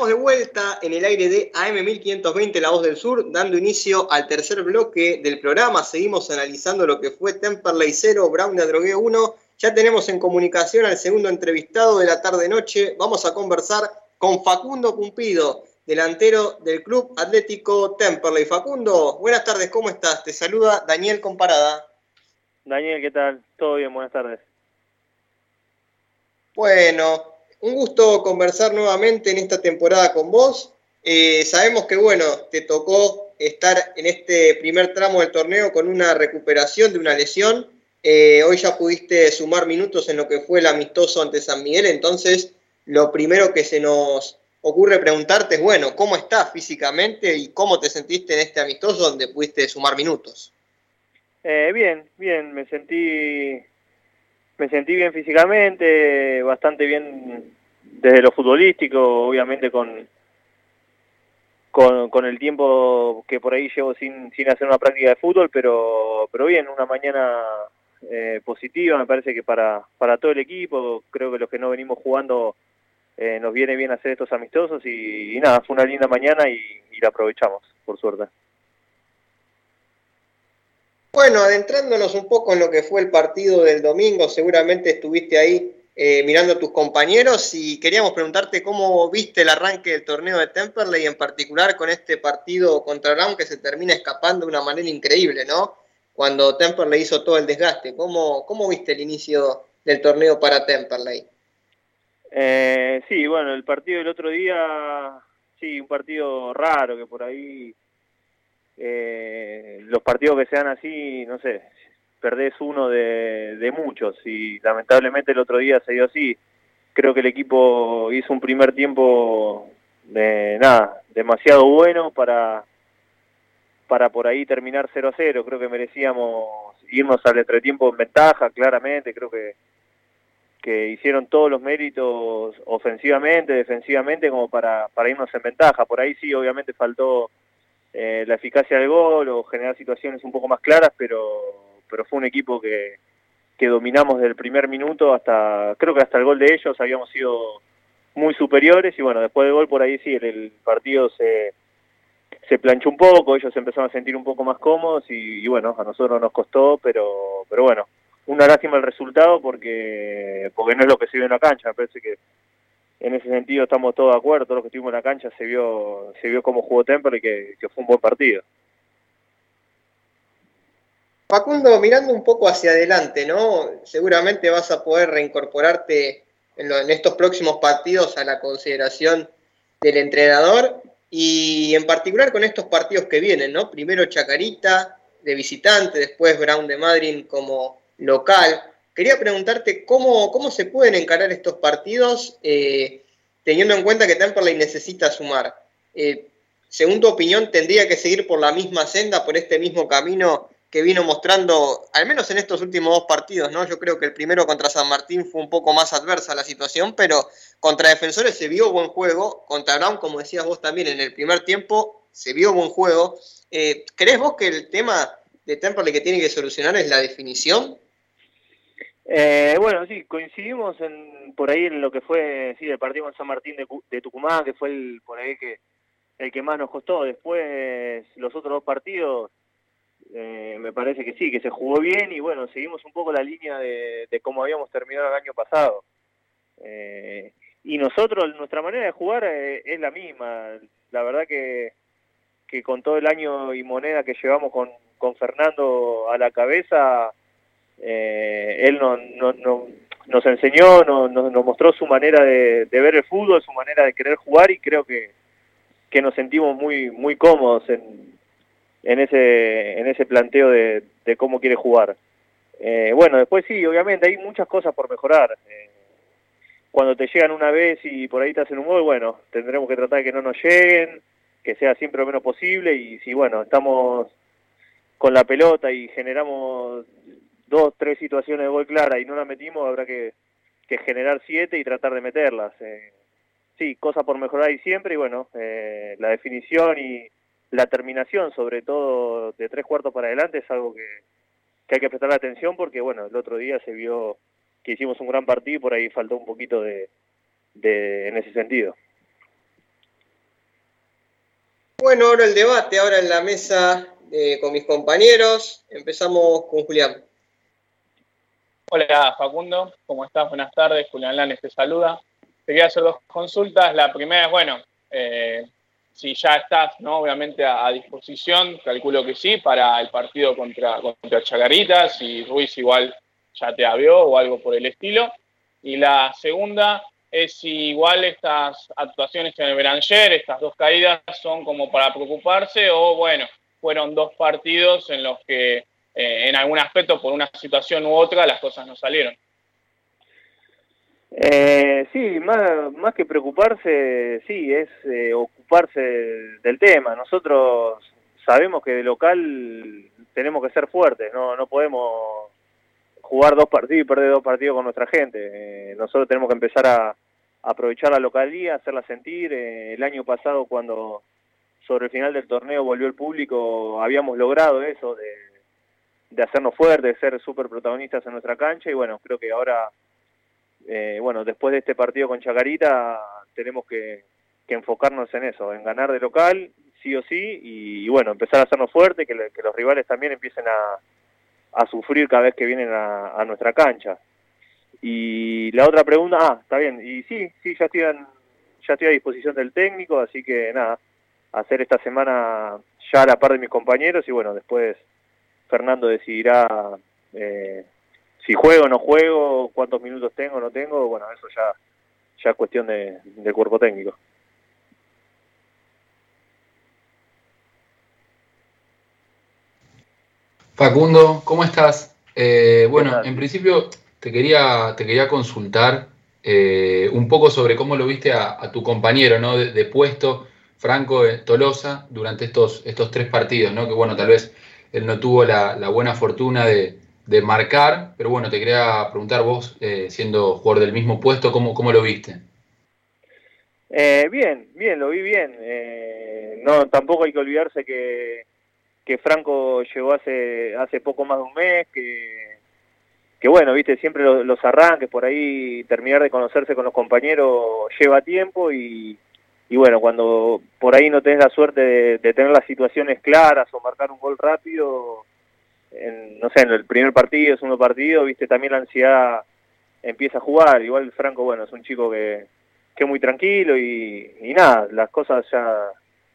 Estamos de vuelta en el aire de AM1520, La Voz del Sur, dando inicio al tercer bloque del programa. Seguimos analizando lo que fue Temperley 0, Brown de Drogué 1. Ya tenemos en comunicación al segundo entrevistado de la tarde-noche. Vamos a conversar con Facundo Cumpido, delantero del Club Atlético Temperley. Facundo, buenas tardes, ¿cómo estás? Te saluda Daniel Comparada. Daniel, ¿qué tal? Todo bien, buenas tardes. Bueno, un gusto conversar nuevamente en esta temporada con vos. Eh, sabemos que, bueno, te tocó estar en este primer tramo del torneo con una recuperación de una lesión. Eh, hoy ya pudiste sumar minutos en lo que fue el amistoso ante San Miguel, entonces lo primero que se nos ocurre preguntarte es, bueno, ¿cómo estás físicamente y cómo te sentiste en este amistoso donde pudiste sumar minutos? Eh, bien, bien, me sentí me sentí bien físicamente, bastante bien desde lo futbolístico, obviamente con, con, con el tiempo que por ahí llevo sin, sin hacer una práctica de fútbol, pero, pero bien, una mañana eh, positiva, me parece que para, para todo el equipo, creo que los que no venimos jugando eh, nos viene bien hacer estos amistosos y, nada, fue una linda mañana y la aprovechamos, por suerte. Bueno, adentrándonos un poco en lo que fue el partido del domingo, seguramente estuviste ahí eh, mirando a tus compañeros y queríamos preguntarte cómo viste el arranque del torneo de Temperley, en particular con este partido contra Brown que se termina escapando de una manera increíble, ¿no? Cuando Temperley hizo todo el desgaste. ¿Cómo, cómo viste el inicio del torneo para Temperley? Eh, sí, bueno, el partido del otro día, sí, un partido raro que por ahí eh, los partidos que sean así, no sé, perdés uno de, muchos y lamentablemente el otro día se dio así. Creo que el equipo hizo un primer tiempo de nada, demasiado bueno para para por ahí terminar 0 a 0. Creo que merecíamos irnos al entretiempo en ventaja, claramente. Creo que, que hicieron todos los méritos ofensivamente, defensivamente, como para, para irnos en ventaja. Por ahí sí, obviamente faltó eh, la eficacia del gol o generar situaciones un poco más claras, pero, pero fue un equipo que, que dominamos desde el primer minuto hasta, creo que hasta el gol de ellos habíamos sido muy superiores y bueno, después del gol por ahí sí, el, partido se, se planchó un poco, ellos empezaron a sentir un poco más cómodos y, y bueno, a nosotros nos costó, pero, pero bueno, una lástima el resultado porque, porque no es lo que se vio en la cancha, me parece que en ese sentido estamos todos de acuerdo, todos los que estuvimos en la cancha se vio, se vio cómo jugó Temple y que, fue un buen partido. Facundo, mirando un poco hacia adelante, ¿no? Seguramente vas a poder reincorporarte en estos próximos partidos a la consideración del entrenador y en particular con estos partidos que vienen, ¿no? Primero Chacarita de visitante, después Brown de Madrid como local. Quería preguntarte cómo, cómo se pueden encarar estos partidos eh, teniendo en cuenta que Temperley necesita sumar. Eh, según tu opinión, ¿tendría que seguir por la misma senda, por este mismo camino que vino mostrando, al menos en estos últimos dos partidos, ¿no? Yo creo que el primero contra San Martín fue un poco más adversa la situación, pero contra Defensores se vio buen juego, contra Brown, como decías vos también, en el primer tiempo se vio buen juego. Eh, ¿Crees vos que el tema de Temperley que tiene que solucionar es la definición? Eh, bueno, sí, coincidimos en, por ahí en lo que fue sí, el partido con San Martín de, de Tucumán, que fue el, por ahí que el que más nos costó. Después, los otros dos partidos, eh, me parece que sí, que se jugó bien y bueno, seguimos un poco la línea de, de cómo habíamos terminado el año pasado. Eh, y nosotros, nuestra manera de jugar eh, es la misma. La verdad que, que con todo el año y moneda que llevamos con, con Fernando a la cabeza, eh, él no, no- no- nos enseñó, no- no- nos mostró su manera de, de ver el fútbol, su manera de querer jugar y creo que, que nos sentimos muy muy cómodos en, en ese en ese planteo de, de cómo quiere jugar. Eh, bueno, después sí, obviamente hay muchas cosas por mejorar. Eh, cuando te llegan una vez y por ahí te hacen un gol, bueno, tendremos que tratar de que no nos lleguen, que sea siempre lo menos posible y si bueno, estamos con la pelota y generamos dos, tres situaciones de gol clara y no la metimos, habrá que, que generar siete y tratar de meterlas. Eh, sí, cosas por mejorar y siempre, y bueno, eh, la definición y la terminación, sobre todo de tres cuartos para adelante, es algo que, que hay que prestar atención porque, bueno, el otro día se vio que hicimos un gran partido y por ahí faltó un poquito de, de en ese sentido. Bueno, ahora el debate, ahora en la mesa eh, con mis compañeros. Empezamos con Julián. Hola Facundo, ¿cómo estás? Buenas tardes, Julián Lanes te saluda. Te quería hacer dos consultas. La primera es, bueno, eh, si ya estás, ¿no? Obviamente a, a disposición, calculo que sí, para el partido contra, contra Chacarita, si Ruiz igual ya te avió o algo por el estilo. Y la segunda es si igual estas actuaciones en el Beranger, estas dos caídas, son como para preocuparse o, bueno, fueron dos partidos en los que eh, en algún aspecto, por una situación u otra, las cosas no salieron. Eh, sí, más, más que preocuparse, sí, es eh, ocuparse del tema. Nosotros sabemos que de local tenemos que ser fuertes, no, no podemos jugar dos partidos y perder dos partidos con nuestra gente. Eh, nosotros tenemos que empezar a, aprovechar la localía, hacerla sentir. Eh, el año pasado, cuando sobre el final del torneo volvió el público, habíamos logrado eso de, de hacernos fuertes, de ser súper protagonistas en nuestra cancha y bueno, creo que ahora eh, bueno, después de este partido con Chacarita tenemos que, que enfocarnos en eso, en ganar de local, sí o sí, y, bueno, empezar a hacernos fuertes, que, los rivales también empiecen a, a sufrir cada vez que vienen a, nuestra cancha. Y la otra pregunta, ah, está bien, y sí, sí, ya estoy, ya estoy a disposición del técnico, así que nada, hacer esta semana ya a la par de mis compañeros y bueno, después Fernando decidirá eh, si juego o no juego, cuántos minutos tengo o no tengo, bueno, eso ya, ya es cuestión de, del cuerpo técnico. Facundo, ¿cómo estás? Eh, bueno, en principio te quería, te quería consultar eh, un poco sobre cómo lo viste a, a tu compañero ¿no? de, de puesto, Franco eh, Tolosa, durante estos, estos tres partidos, ¿no? que bueno, tal vez él no tuvo la, la buena fortuna de, de marcar, pero bueno, te quería preguntar vos, eh, siendo jugador del mismo puesto, ¿cómo, lo viste? Eh, bien, bien, lo vi bien. Eh, no, tampoco hay que olvidarse que, que Franco llegó hace hace poco más de un mes, que, que bueno, viste, siempre lo- los arranques por ahí, terminar de conocerse con los compañeros lleva tiempo y, y bueno, cuando por ahí no tenés la suerte de, de tener las situaciones claras o marcar un gol rápido, en, no sé, en el primer partido, segundo partido, viste, también la ansiedad empieza a jugar. Igual Franco, bueno, es un chico que, que muy tranquilo y, y nada, las cosas ya,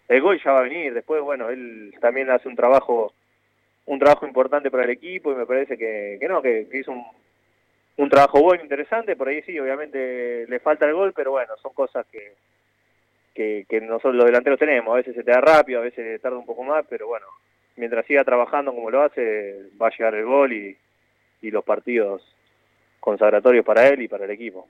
el gol ya va a venir. Después, bueno, él también hace un trabajo, un trabajo importante para el equipo y me parece que, que no, que, que hizo un, un trabajo bueno, interesante. Por ahí sí, obviamente le falta el gol, pero bueno, son cosas que, que, nosotros los delanteros tenemos. A veces se te da rápido, a veces tarda un poco más, pero bueno, mientras siga trabajando como lo hace, va a llegar el gol y, y los partidos consagratorios para él y para el equipo.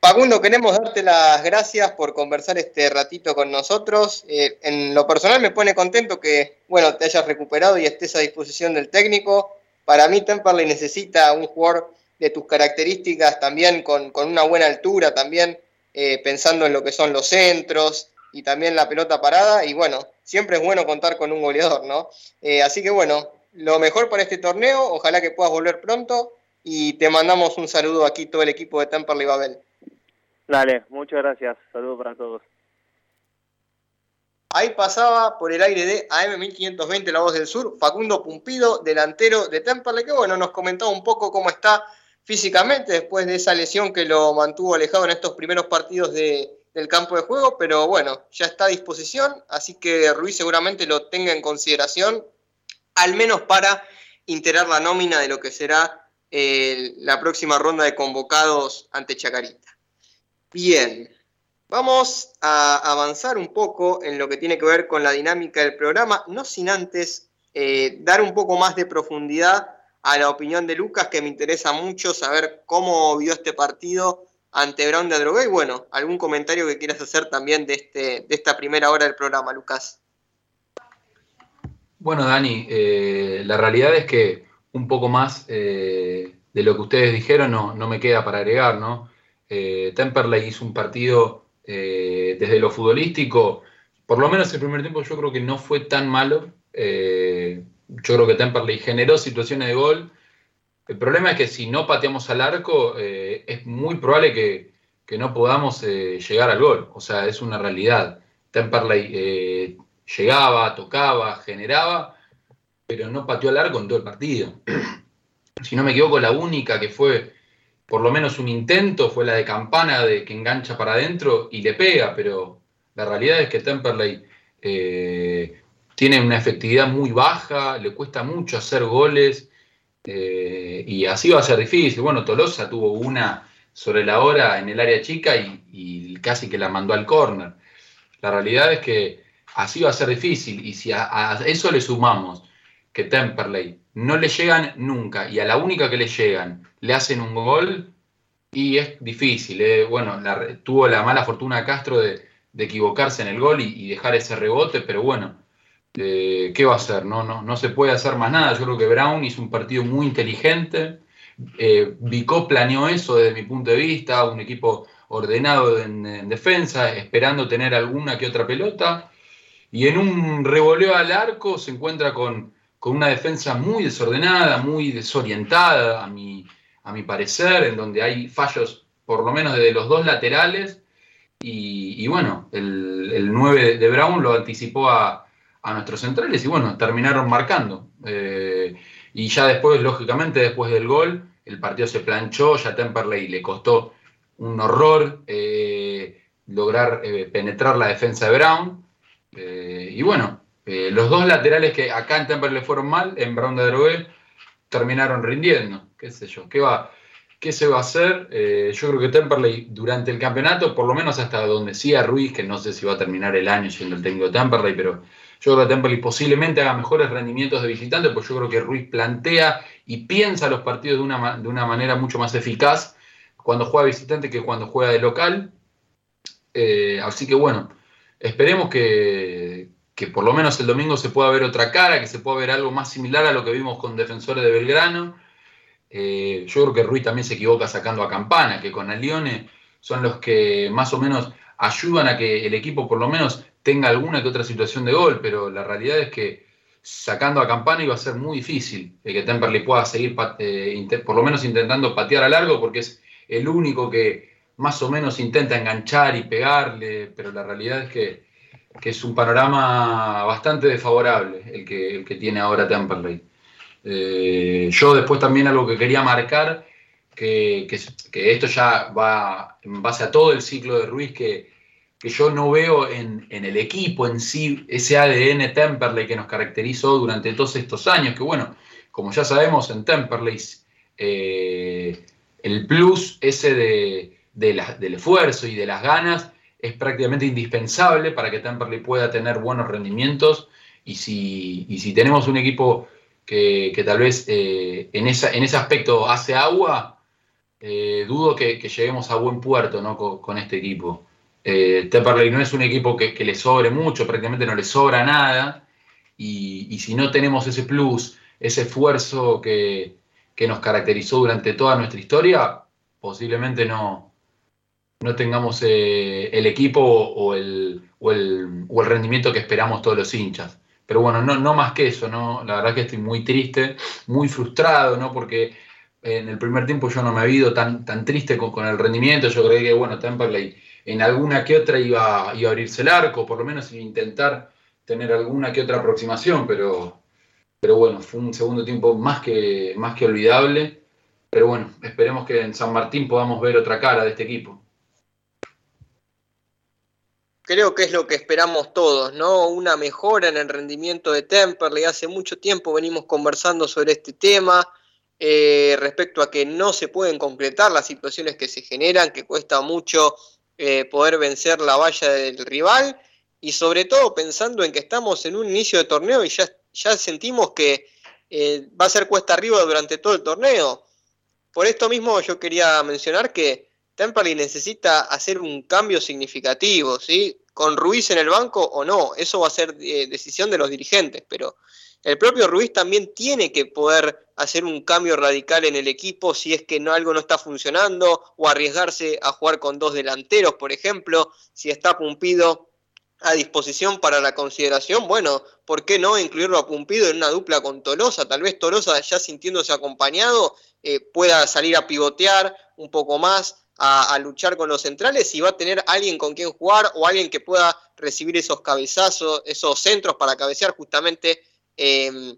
Facundo, queremos darte las gracias por conversar este ratito con nosotros. Eh, en lo personal me pone contento que, bueno, te hayas recuperado y estés a disposición del técnico. Para mí Temperley necesita un jugador de tus características también con, con una buena altura también, eh, pensando en lo que son los centros y también la pelota parada. Y bueno, siempre es bueno contar con un goleador, ¿no? Eh, así que bueno, lo mejor para este torneo, ojalá que puedas volver pronto y te mandamos un saludo aquí todo el equipo de Temperley Babel. Dale, muchas gracias. Saludos para todos. Ahí pasaba por el aire de AM1520 La Voz del Sur, Facundo Pumpido, delantero de Temperley, que bueno, nos comentaba un poco cómo está físicamente después de esa lesión que lo mantuvo alejado en estos primeros partidos de, del campo de juego, pero bueno, ya está a disposición, así que Ruiz seguramente lo tenga en consideración, al menos para integrar la nómina de lo que será eh, la próxima ronda de convocados ante Chacarita. Bien, vamos a avanzar un poco en lo que tiene que ver con la dinámica del programa, no sin antes eh, dar un poco más de profundidad a la opinión de Lucas, que me interesa mucho saber cómo vio este partido ante Brown de Adrogué. Y bueno, algún comentario que quieras hacer también de, este, de esta primera hora del programa, Lucas. Bueno, Dani, eh, la realidad es que un poco más eh, de lo que ustedes dijeron no, no me queda para agregar, ¿no? Eh, Temperley hizo un partido desde lo futbolístico, por lo menos el primer tiempo yo creo que no fue tan malo. Yo creo que Temperley generó situaciones de gol. El problema es que si no pateamos al arco, eh, es muy probable que, que no podamos eh, llegar al gol. O sea, es una realidad. Temperley eh, llegaba, tocaba, generaba, pero no pateó al arco en todo el partido. si no me equivoco, la única que fue por lo menos un intento fue la de Campana, de que engancha para adentro y le pega, pero la realidad es que Temperley tiene una efectividad muy baja, le cuesta mucho hacer goles eh, y así va a ser difícil. Bueno, Tolosa tuvo una sobre la hora en el área chica y, casi que la mandó al córner. La realidad es que así va a ser difícil y si a, eso le sumamos que Temperley no le llegan nunca y a la única que le llegan le hacen un gol y es difícil. eh. Bueno, la- tuvo la mala fortuna Castro de, equivocarse en el gol y dejar ese rebote, pero bueno, eh, ¿qué va a hacer? No, no, no se puede hacer más nada. Yo creo que Brown hizo un partido muy inteligente. Eh, Vicó planeó eso desde mi punto de vista, un equipo ordenado en, en defensa, esperando tener alguna que otra pelota. Y en un revoleo al arco se encuentra con, con una defensa muy desordenada, muy desorientada, a mi, a mi parecer, en donde hay fallos por lo menos de los dos laterales. Y, y bueno, el, el 9 de Brown lo anticipó a, a nuestros centrales y bueno, terminaron marcando. Eh, y ya después, lógicamente, después del gol, el partido se planchó, ya Temperley le costó un horror eh, lograr eh, penetrar la defensa de Brown. Y bueno, los dos laterales que acá en Temperley fueron mal, en Brown de Adrogué, terminaron rindiendo. ¿Qué sé yo? ¿Qué, va, qué se va a hacer? Yo creo que Temperley durante el campeonato, por lo menos hasta donde decía Ruiz, que no sé si va a terminar el año siendo el técnico de Temperley, pero yo creo que Temperley posiblemente haga mejores rendimientos de visitante, pues yo creo que Ruiz plantea y piensa los partidos de una, de una manera mucho más eficaz cuando juega visitante que cuando juega de local. Eh, así que bueno, esperemos que, que por lo menos el domingo se pueda ver otra cara, que se pueda ver algo más similar a lo que vimos con Defensores de Belgrano. Eh, yo creo que Ruiz también se equivoca sacando a Campana, que con Alione son los que más o menos ayudan a que el equipo por lo menos tenga alguna que otra situación de gol, pero la realidad es que sacando a Campana iba a ser muy difícil que Temperley pueda seguir eh, por lo menos intentando patear a largo, porque es el único que más o menos intenta enganchar y pegarle, pero la realidad es que, es un panorama bastante desfavorable el que, tiene ahora Temperley. Eh, yo después también algo que quería marcar, que, que, que esto ya va en base a todo el ciclo de Ruiz, que, que yo no veo en, en el equipo en sí ese ADN Temperley que nos caracterizó durante todos estos años, que bueno, como ya sabemos en Temperley, eh, el plus ese de, de la- del esfuerzo y de las ganas es prácticamente indispensable para que Temperley pueda tener buenos rendimientos y si, y si tenemos un equipo que, que tal vez eh, en, esa, en ese aspecto hace agua, eh, dudo que, lleguemos a buen puerto ¿no? con este equipo. Eh, no es un equipo que, le sobre mucho, prácticamente no le sobra nada. Y, si no tenemos ese plus, ese esfuerzo que, nos caracterizó durante toda nuestra historia, posiblemente no, no tengamos eh, el equipo o el, o, el, o el rendimiento que esperamos todos los hinchas. Pero bueno, no, no más que eso, ¿no? La verdad que estoy muy triste, muy frustrado, ¿no? Porque en el primer tiempo yo no me había ido tan, tan triste con, con el rendimiento. Yo creí que, bueno, Temperley en alguna que otra iba, iba a abrirse el arco, por lo menos intentar tener alguna que otra aproximación, pero, pero bueno, fue un segundo tiempo más que, más que olvidable. Pero bueno, esperemos que en San Martín podamos ver otra cara de este equipo. Creo que es lo que esperamos todos, ¿no? Una mejora en el rendimiento de Temperley. Hace mucho tiempo venimos conversando sobre este tema, eh, respecto a que no se pueden concretar las situaciones que se generan, que cuesta mucho eh, poder vencer la valla del rival, y sobre todo pensando en que estamos en un inicio de torneo y ya, ya sentimos que eh, va a ser cuesta arriba durante todo el torneo. Por esto mismo yo quería mencionar que Temperley necesita hacer un cambio significativo, ¿sí? Con Ruiz en el banco o no, eso va a ser eh, decisión de los dirigentes, pero el propio Ruiz también tiene que poder hacer un cambio radical en el equipo si es que no, algo no está funcionando o arriesgarse a jugar con dos delanteros, por ejemplo, si está Pumpido a disposición para la consideración, bueno, ¿por qué no incluirlo a Pumpido en una dupla con Tolosa? Tal vez Tolosa ya sintiéndose acompañado eh, pueda salir a pivotear un poco más, a, a, luchar con los centrales y va a tener alguien con quien jugar o alguien que pueda recibir esos cabezazos, esos centros para cabecear justamente eh,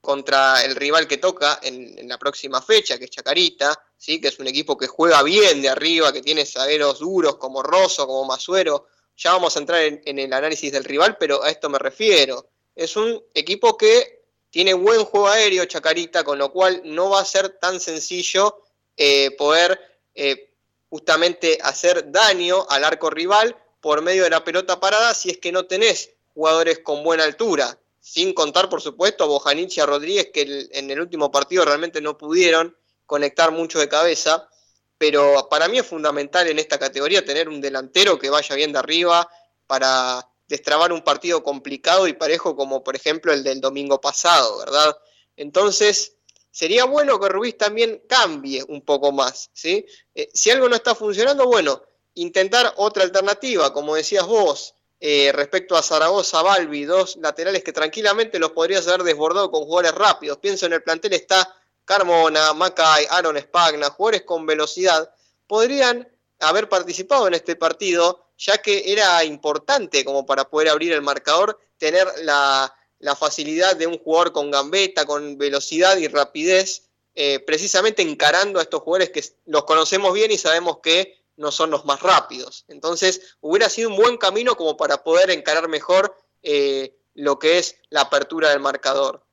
contra el rival que toca en, la próxima fecha, que es Chacarita, ¿sí? que es un equipo que juega bien de arriba, que tiene zagueros duros como Rosso, como Masuero. Ya vamos a entrar en, en el análisis del rival, pero a esto me refiero. Es un equipo que tiene buen juego aéreo, Chacarita, con lo cual no va a ser tan sencillo eh, poder eh, justamente hacer daño al arco rival por medio de la pelota parada si es que no tenés jugadores con buena altura sin contar, por supuesto, a Bojanic y a Rodríguez, que en el último partido realmente no pudieron conectar mucho de cabeza, pero para mí es fundamental en esta categoría tener un delantero que vaya bien de arriba para destrabar un partido complicado y parejo como por ejemplo el del domingo pasado, ¿verdad? Entonces, sería bueno que Ruiz también cambie un poco más, ¿sí? Eh, si algo no está funcionando, bueno, intentar otra alternativa, como decías vos, eh, respecto a Zaragoza, Balbi, dos laterales que tranquilamente los podrías haber desbordado con jugadores rápidos. Pienso en el plantel está Carmona, Macay, Aaron Spagna, jugadores con velocidad, podrían haber participado en este partido, ya que era importante como para poder abrir el marcador, tener la, facilidad de un jugador con gambeta, con velocidad y rapidez, eh, precisamente encarando a estos jugadores que los conocemos bien y sabemos que no son los más rápidos. Entonces, hubiera sido un buen camino como para poder encarar mejor eh, lo que es la apertura del marcador.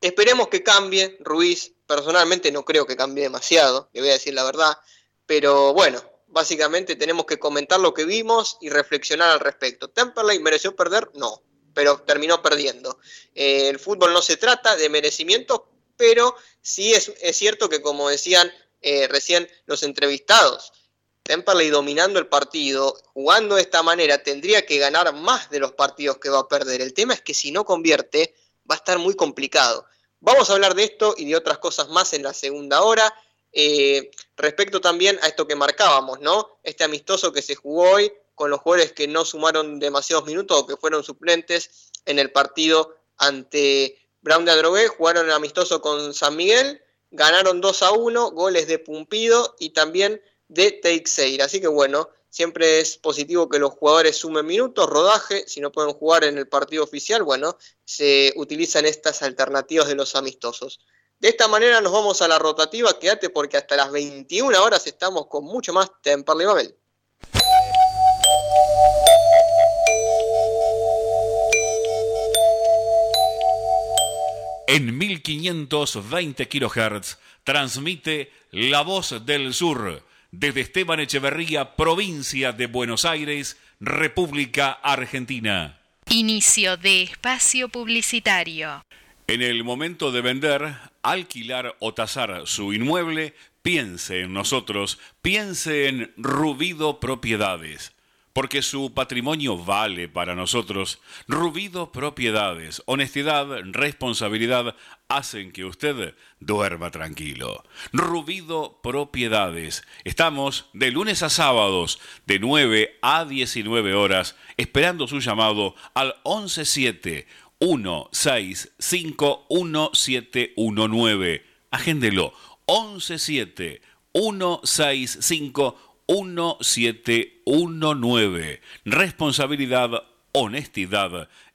Esperemos que cambie Ruiz. Personalmente no creo que cambie demasiado, le voy a decir la verdad. Pero bueno, básicamente tenemos que comentar lo que vimos y reflexionar al respecto. ¿Temperley mereció perder? No, pero terminó perdiendo. Eh, el fútbol no se trata de merecimiento, pero sí es, es cierto que como decían eh, recién los entrevistados, Temperley dominando el partido, jugando de esta manera, tendría que ganar más de los partidos que va a perder. El tema es que si no convierte, va a estar muy complicado. Vamos a hablar de esto y de otras cosas más en la segunda hora. Eh, respecto también a esto que marcábamos, ¿no? Este amistoso que se jugó hoy con los jugadores que no sumaron demasiados minutos o que fueron suplentes en el partido ante Brown de Adrogué, jugaron el amistoso con San Miguel, ganaron 2 a 1, goles de Pumpido y también de Teixeira. Así que bueno, siempre es positivo que los jugadores sumen minutos, rodaje, si no pueden jugar en el partido oficial, bueno, se utilizan estas alternativas de los amistosos. De esta manera nos vamos a la rotativa, quédate porque hasta las 21 horas estamos con mucho más Temperley Babel. En 1520 kHz transmite La Voz del Sur desde Esteban Echeverría, provincia de Buenos Aires, República Argentina. Inicio de espacio publicitario. En el momento de vender, alquilar o tasar su inmueble, piense en nosotros, piense en Rubido Propiedades, porque su patrimonio vale para nosotros. Rubido Propiedades, honestidad, responsabilidad hacen que usted duerma tranquilo. Rubido Propiedades. Estamos de lunes a sábados de 9 a 19 horas esperando su llamado al 117 165 1719. Agéndelo 117 165 1719. Responsabilidad, honestidad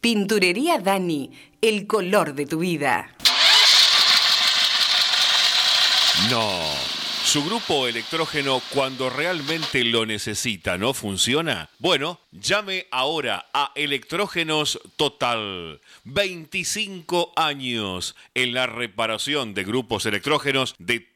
Pinturería Dani, el color de tu vida. No. Su grupo electrógeno cuando realmente lo necesita no funciona. Bueno, llame ahora a Electrógenos Total. 25 años en la reparación de grupos electrógenos de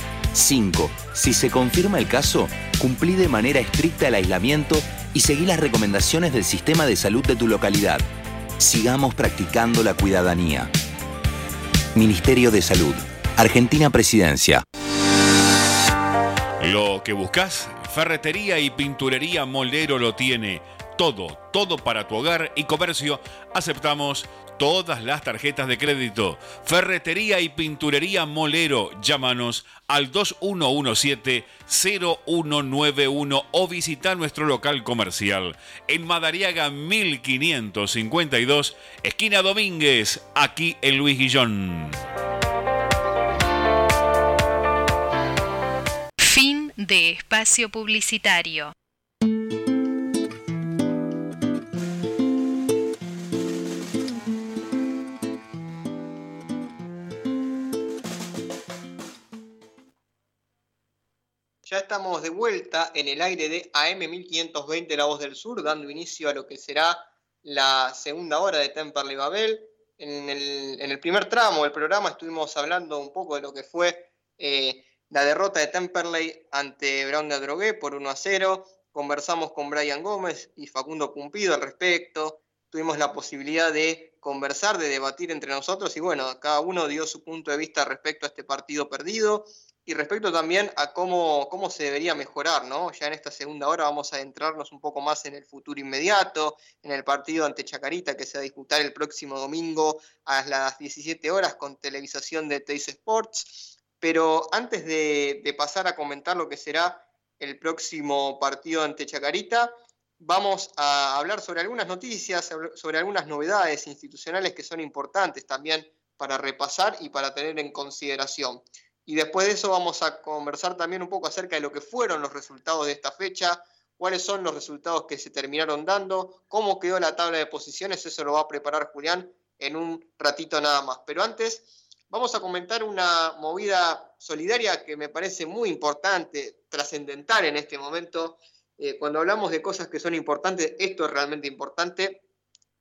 5. Si se confirma el caso, cumplí de manera estricta el aislamiento y seguí las recomendaciones del sistema de salud de tu localidad. Sigamos practicando la cuidadanía. Ministerio de Salud. Argentina Presidencia. Lo que buscas, ferretería y pinturería Molero lo tiene. Todo, todo para tu hogar y comercio. Aceptamos todas las tarjetas de crédito. Ferretería y pinturería Molero. Llámanos al 2117-0191 o visita nuestro local comercial en Madariaga 1552, esquina Domínguez, aquí en Luis Guillón. Fin de espacio publicitario. Ya estamos de vuelta en el aire de AM 1520 La Voz del Sur, dando inicio a lo que será la segunda hora de Temperley Babel. En el, en el primer tramo del programa estuvimos hablando un poco de lo que fue eh, la derrota de Temperley ante Brown de Drogué por 1 a 0. Conversamos con Brian Gómez y Facundo Cumpido al respecto. Tuvimos la posibilidad de conversar, de debatir entre nosotros y bueno, cada uno dio su punto de vista respecto a este partido perdido y respecto también a cómo, cómo se debería mejorar, ¿no? Ya en esta segunda hora vamos a adentrarnos un poco más en el futuro inmediato, en el partido ante Chacarita que se va a disputar el próximo domingo a las 17 horas con televisación de Teis Sports. Pero antes de, de pasar a comentar lo que será el próximo partido ante Chacarita, vamos a hablar sobre algunas noticias, sobre algunas novedades institucionales que son importantes también para repasar y para tener en consideración. Y después de eso vamos a conversar también un poco acerca de lo que fueron los resultados de esta fecha, cuáles son los resultados que se terminaron dando, cómo quedó la tabla de posiciones, eso lo va a preparar Julián en un ratito nada más. Pero antes vamos a comentar una movida solidaria que me parece muy importante, trascendental en este momento. Eh, cuando hablamos de cosas que son importantes, esto es realmente importante,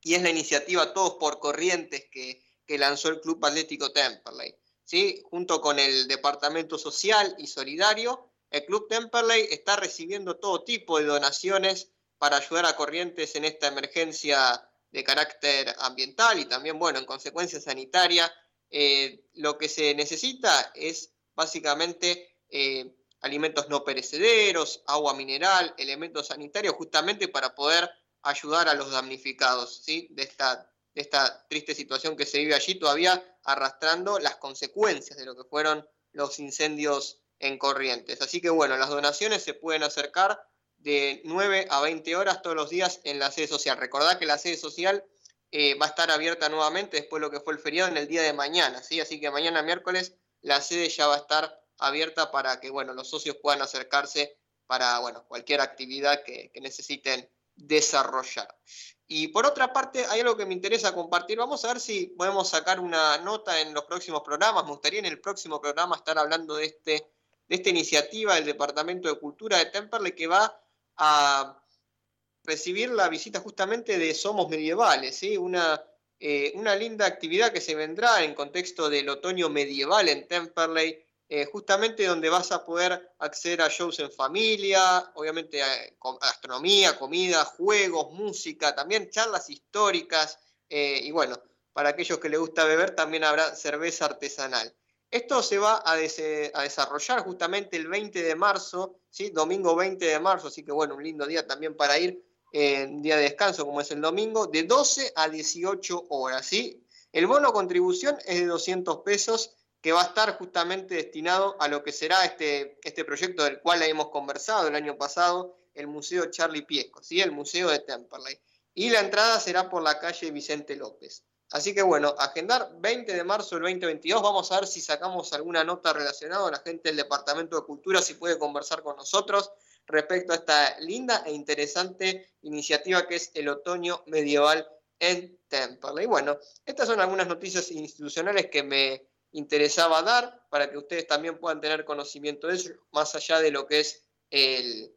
y es la iniciativa Todos por Corrientes que, lanzó el Club Atlético Temperley. ¿Sí? Junto con el Departamento Social y Solidario, el Club Temperley está recibiendo todo tipo de donaciones para ayudar a Corrientes en esta emergencia de carácter ambiental y también, bueno, en consecuencia sanitaria. Eh, lo que se necesita es básicamente eh, alimentos no perecederos, agua mineral, elementos sanitarios, justamente para poder ayudar a los damnificados ¿sí? de, esta, de esta triste situación que se vive allí, todavía arrastrando las consecuencias de lo que fueron los incendios en Corrientes. Así que bueno, las donaciones se pueden acercar de 9 a 20 horas todos los días en la sede social. Recordad que la sede social eh, va a estar abierta nuevamente después de lo que fue el feriado en el día de mañana, ¿sí? Así que mañana miércoles la sede ya va a estar abierta para que, bueno, los socios puedan acercarse para, bueno, cualquier actividad que necesiten desarrollar. Y por otra parte, hay algo que me interesa compartir. Vamos a ver si podemos sacar una nota en los próximos programas. Me gustaría en el próximo programa estar hablando de, este, de esta iniciativa del Departamento de Cultura de Temperley que va a recibir la visita justamente de Somos Medievales, ¿sí? una, eh, una linda actividad que se vendrá en contexto del otoño medieval en Temperley, eh, justamente donde vas a poder acceder a shows en familia, obviamente a gastronomía, comida, juegos, música, también charlas históricas eh, y bueno, para aquellos que les gusta beber también habrá cerveza artesanal. Esto se va a, des- a desarrollar justamente el 20 de marzo, ¿sí? domingo 20 de marzo, así que bueno, un lindo día también para ir, eh, un día de descanso como es el domingo, de 12 a 18 horas. ¿sí? El bono contribución es de 200 pesos que va a estar justamente destinado a lo que será este, este proyecto del cual hemos conversado el año pasado, el Museo Charlie Piesco, ¿sí? el Museo de Temperley. Y la entrada será por la calle Vicente López. Así que bueno, agendar 20 de marzo del 2022. Vamos a ver si sacamos alguna nota relacionada a la gente del Departamento de Cultura, si puede conversar con nosotros respecto a esta linda e interesante iniciativa que es el otoño medieval en Temperley. Bueno, estas son algunas noticias institucionales que me interesaba dar para que ustedes también puedan tener conocimiento de eso, más allá de lo que es el,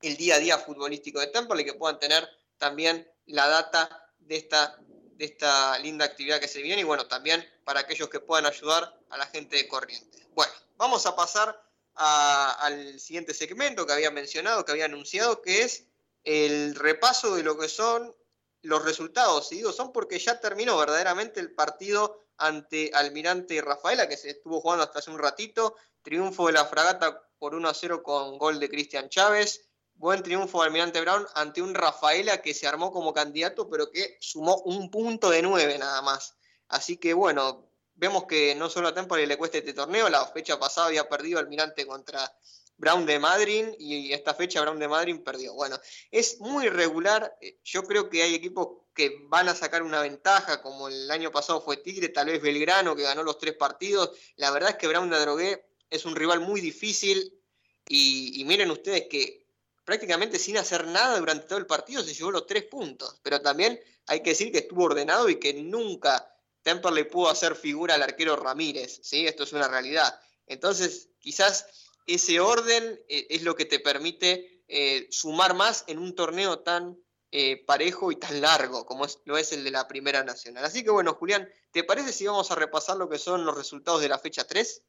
día a día futbolístico de Temperley, que puedan tener también la data de esta de esta linda actividad que se viene y bueno, también para aquellos que puedan ayudar a la gente de Corrientes. Bueno, vamos a pasar al siguiente segmento que había mencionado, que había anunciado, que es el repaso de lo que son los resultados. Y digo, son porque ya terminó verdaderamente el partido ante Almirante Rafaela, que se estuvo jugando hasta hace un ratito. Triunfo de la fragata por 1 a 0 con gol de Cristian Chávez. Buen triunfo de Almirante Brown ante un Rafaela que se armó como candidato, pero que sumó un punto de nueve nada más. Así que bueno, vemos que no solo a Temple le cuesta este torneo, la fecha pasada había perdido Almirante contra Brown de Madrid y esta fecha Brown de Madrid perdió. Bueno, es muy irregular. eh, Yo creo que hay equipos que van a sacar una ventaja, como el año pasado fue Tigre, tal vez Belgrano, que ganó los tres partidos. La verdad es que Brown de es un rival muy difícil y, miren ustedes que prácticamente sin hacer nada durante todo el partido se llevó los tres puntos. Pero también hay que decir que estuvo ordenado y que nunca Temper le pudo hacer figura al arquero Ramírez. ¿sí? Esto es una realidad. Entonces, quizás ese orden eh, es lo que te permite eh, sumar más en un torneo tan eh, parejo y tan largo como lo es el de la Primera Nacional. Así que bueno, Julián, ¿te parece si vamos a repasar lo que son los resultados de la fecha 3?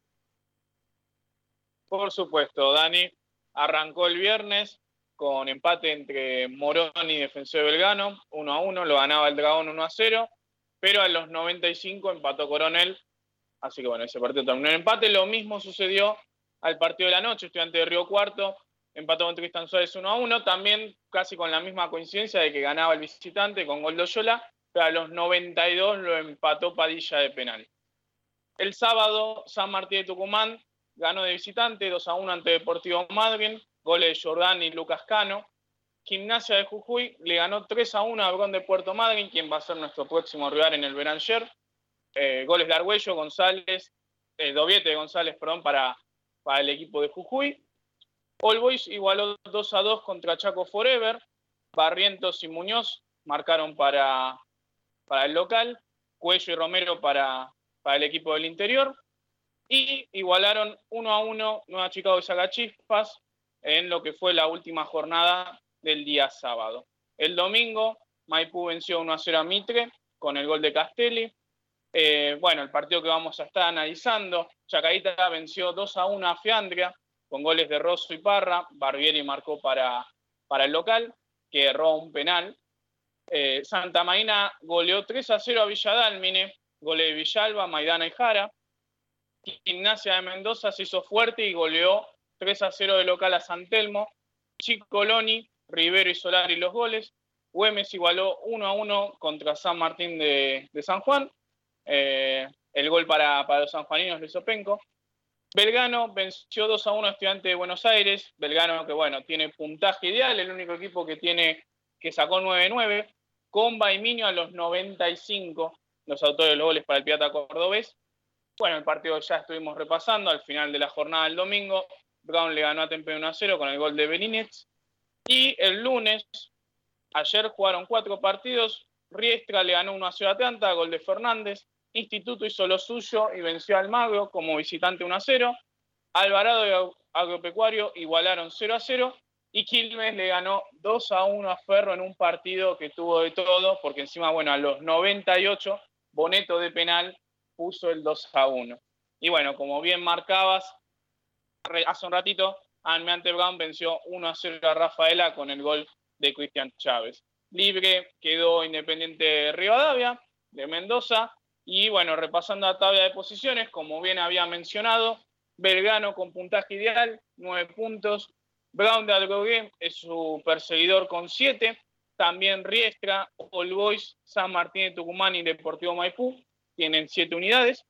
Por supuesto, Dani. Arrancó el viernes con empate entre Morón y Defensor Belgano, 1 a 1, lo ganaba el Dragón 1 a 0, pero a los 95 empató Coronel, así que bueno, ese partido terminó en empate. Lo mismo sucedió al partido de la noche, Estudiante de Río Cuarto empató con Tristan Suárez 1 a 1, también casi con la misma coincidencia de que ganaba el visitante con gol de Oyola, pero a los 92 lo empató Padilla de penal. El sábado, San Martín de Tucumán ganó de visitante 2 a 1 ante Deportivo Madryn, goles de Jordán y Lucas Cano. Gimnasia de Jujuy le ganó 3 a 1 a Bron de Puerto Madryn, quien va a ser nuestro próximo rival en el Beranger. Eh, goles de Argüello, González, eh, doblete de González, perdón, para el equipo de Jujuy. All Boys igualó 2 a 2 contra Chaco Forever. Barrientos y Muñoz marcaron para, para el local. Cuello y Romero para, para el equipo del interior. Y igualaron 1 a 1 Nueva Chicago y Sagachispas en lo que fue la última jornada del día sábado. El domingo, Maipú venció 1 a 0 a Mitre con el gol de Castelli. Eh, bueno, el partido que vamos a estar analizando, Chacarita venció 2 a 1 a Fiandria con goles de Rosso y Parra. Barbieri marcó para, para el local, que erró un penal. Eh, Santa Marina goleó 3 a 0 a Villadalmine, gole de Villalba, Maidana y Jara. Gimnasia de Mendoza se hizo fuerte y goleó 3 a 0 de local a San Telmo. Chicoloni, Rivero y Solari los goles. Güemes igualó 1 a 1 contra San Martín de, de San Juan. Eh, el gol para, para los sanjuaninos lo hizo Penco. Belgano venció 2 a 1 a Estudiante de Buenos Aires. Belgano que bueno, tiene puntaje ideal, el único equipo que tiene que sacó 9-9. Con Baiminio a los 95, los autores de los goles para el Pirata Cordobés. Bueno, el partido ya estuvimos repasando al final de la jornada del domingo. Brown le ganó a Tempe 1 a 0 con el gol de Belinets. Y el lunes, ayer jugaron cuatro partidos. Riestra le ganó 1 a 0 a Atlanta, gol de Fernández. Instituto hizo lo suyo y venció al Magro como visitante 1 a 0. Alvarado y Agropecuario igualaron 0 a 0. Y Quilmes le ganó 2 a 1 a Ferro en un partido que tuvo de todo, porque encima, bueno, a los 98, Boneto de penal puso el 2 a 1. Y bueno, como bien marcabas, hace un ratito, Almeante Brown venció 1 a 0 a Rafaela con el gol de Cristian Chávez. Libre quedó Independiente de Rivadavia, de Mendoza. Y bueno, repasando la tabla de posiciones, como bien había mencionado, Belgrano con puntaje ideal, 9 puntos. Brown de Algogué es su perseguidor con 7. También Riestra, All Boys, San Martín de Tucumán y Deportivo Maipú tienen 7 unidades.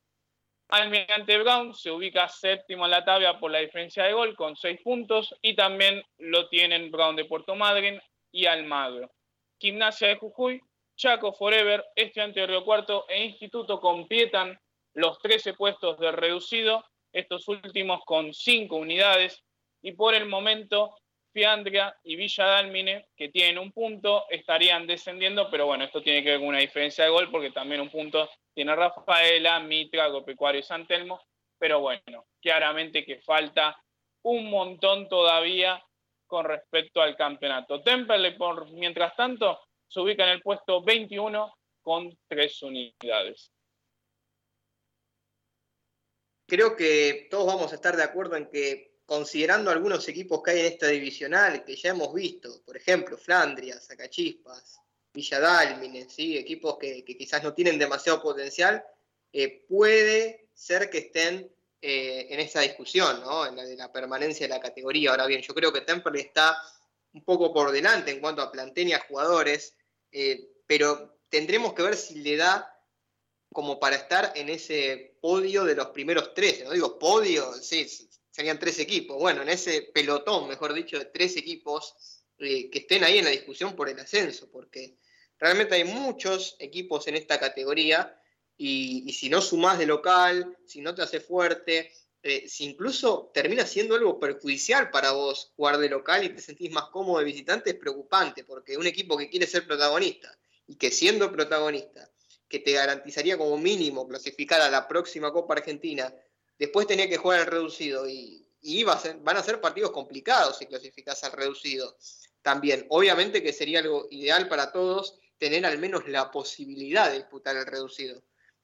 Almirante Brown se ubica séptimo en la tabla por la diferencia de gol con 6 puntos y también lo tienen Brown de Puerto Madryn y Almagro. Gimnasia de Jujuy, Chaco Forever, Estudiante de Río Cuarto e Instituto completan los 13 puestos de reducido, estos últimos con 5 unidades y por el momento Fiandria y Villa Dálmine, que tienen un punto, estarían descendiendo, pero bueno, esto tiene que ver con una diferencia de gol porque también un punto tiene Rafaela, Mitra, Agropecuario y San Telmo, pero bueno, claramente que falta un montón todavía con respecto al campeonato. Temperley, por mientras tanto, se ubica en el puesto 21 con tres unidades. Creo que todos vamos a estar de acuerdo en que considerando algunos equipos que hay en esta divisional que ya hemos visto, por ejemplo, Flandria, Sacachispas, Villa Dálmine, equipos que, quizás no tienen demasiado potencial, eh, puede ser que estén eh, en esa discusión, ¿no? en la de la permanencia de la categoría. Ahora bien, yo creo que Temperley está un poco por delante en cuanto a plantel y a jugadores, eh, pero tendremos que ver si le da como para estar en ese podio de los primeros 13. No digo podio, sí, serían tres equipos. Bueno, en ese pelotón, mejor dicho, de tres equipos eh, que estén ahí en la discusión por el ascenso, porque realmente hay muchos equipos en esta categoría y, y si no sumás de local, si no te hace fuerte, eh, si incluso termina siendo algo perjudicial para vos jugar de local y te sentís más cómodo de visitante, es preocupante, porque un equipo que quiere ser protagonista y que siendo protagonista, que te garantizaría como mínimo clasificar a la próxima Copa Argentina, después tenía que jugar al reducido y, y a ser, van a ser partidos complicados si clasificás al reducido también. Obviamente que sería algo ideal para todos tener al menos la posibilidad de disputar el reducido.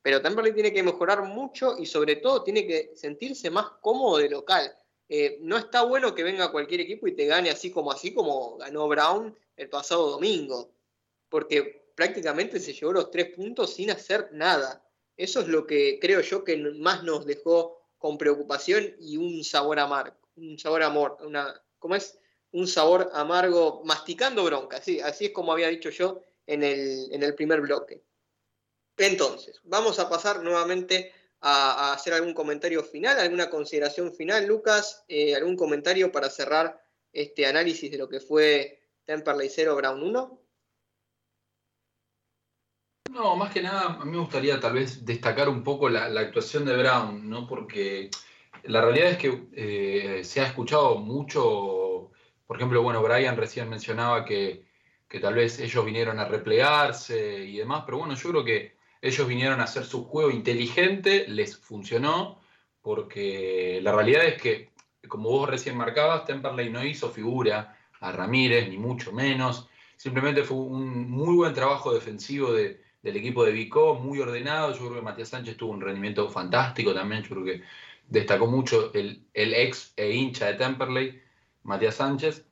Pero Temperley tiene que mejorar mucho y sobre todo tiene que sentirse más cómodo de local. Eh, no está bueno que venga cualquier equipo y te gane así como así como ganó Brown el pasado domingo, porque prácticamente se llevó los tres puntos sin hacer nada. Eso es lo que creo yo que más nos dejó con preocupación y un sabor amargo, un sabor amor, una, ¿cómo es? Un sabor amargo, masticando bronca, sí, así es como había dicho yo en el, en el primer bloque. Entonces, vamos a pasar nuevamente a, hacer algún comentario final, alguna consideración final. Lucas, eh, algún comentario para cerrar este análisis de lo que fue Temperley 0, Brown 1? No, más que nada, a mí me gustaría tal vez destacar un poco la, la actuación de Brown, ¿no? Porque la realidad es que eh, se ha escuchado mucho, por ejemplo, bueno, Brian recién mencionaba que, que tal vez ellos vinieron a replegarse y demás, pero bueno, yo creo que ellos vinieron a hacer su juego inteligente, les funcionó, porque la realidad es que, como vos recién marcabas, Temperley no hizo figura a Ramírez, ni mucho menos, simplemente fue un muy buen trabajo defensivo de, del equipo de Vicó, muy ordenado, yo creo que Matías Sánchez tuvo un rendimiento fantástico también, yo creo que destacó mucho el, el ex e hincha de Temperley, Matías Sánchez,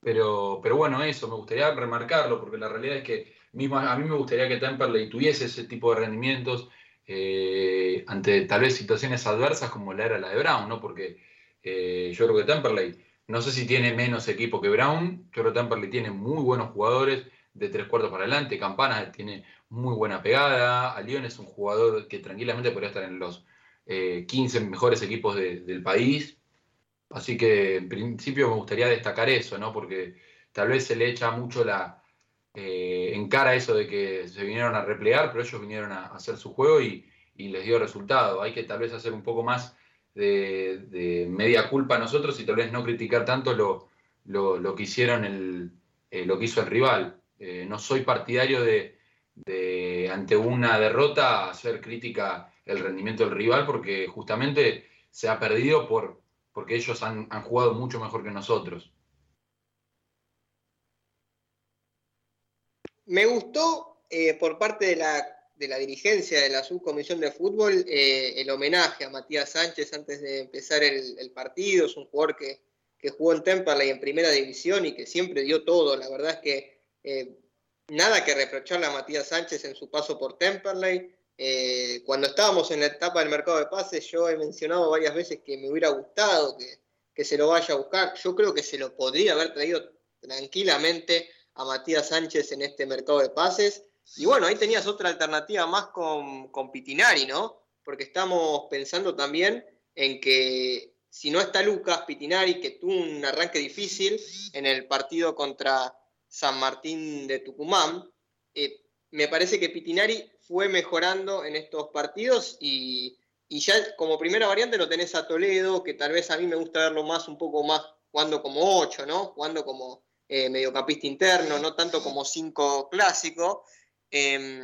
pero, pero bueno, eso, me gustaría remarcarlo, porque la realidad es que mismo, a mí me gustaría que Temperley tuviese ese tipo de rendimientos eh, ante tal vez situaciones adversas como la era la de Brown, ¿no? Porque eh, yo creo que Temperley, no sé si tiene menos equipo que Brown, yo creo que Temperley tiene muy buenos jugadores de tres cuartos para adelante, Campana tiene muy buena pegada, a León es un jugador que tranquilamente podría estar en los eh, 15 mejores equipos de- del país. Así que en principio me gustaría destacar eso, ¿no? Porque tal vez se le echa mucho la eh, en cara eso de que se vinieron a replegar, pero ellos vinieron a, hacer su juego y, les dio resultado. Hay que tal vez hacer un poco más de, media culpa a nosotros y tal vez no criticar tanto lo, que hicieron el, eh, lo que hizo el rival. Eh, no soy partidario de, ante una derrota, hacer crítica el rendimiento del rival, porque justamente se ha perdido por, porque ellos han jugado mucho mejor que nosotros. Me gustó eh, por parte de la, de la dirigencia de la subcomisión de fútbol eh, el homenaje a Matías Sánchez antes de empezar el, partido. Es un jugador que, que jugó en Temperley en primera división y que siempre dio todo. La verdad es que eh, nada que reprocharle a Matías Sánchez en su paso por Temperley. Eh, cuando estábamos en la etapa del mercado de pases, yo he mencionado varias veces que me hubiera gustado que, que se lo vaya a buscar. Yo creo que se lo podría haber traído tranquilamente a Matías Sánchez en este mercado de pases. Y bueno, ahí tenías otra alternativa más con, con Pitinari, ¿no? Porque estamos pensando también en que si no está Lucas Pitinari, que tuvo un arranque difícil en el partido contra San Martín de Tucumán, eh, me parece que Pitinari fue mejorando en estos partidos y, y ya como primera variante lo tenés a Toledo, que tal vez a mí me gusta verlo más, un poco más jugando como 8, ¿no? Jugando como eh, mediocampista interno, no tanto como 5 clásico. Em,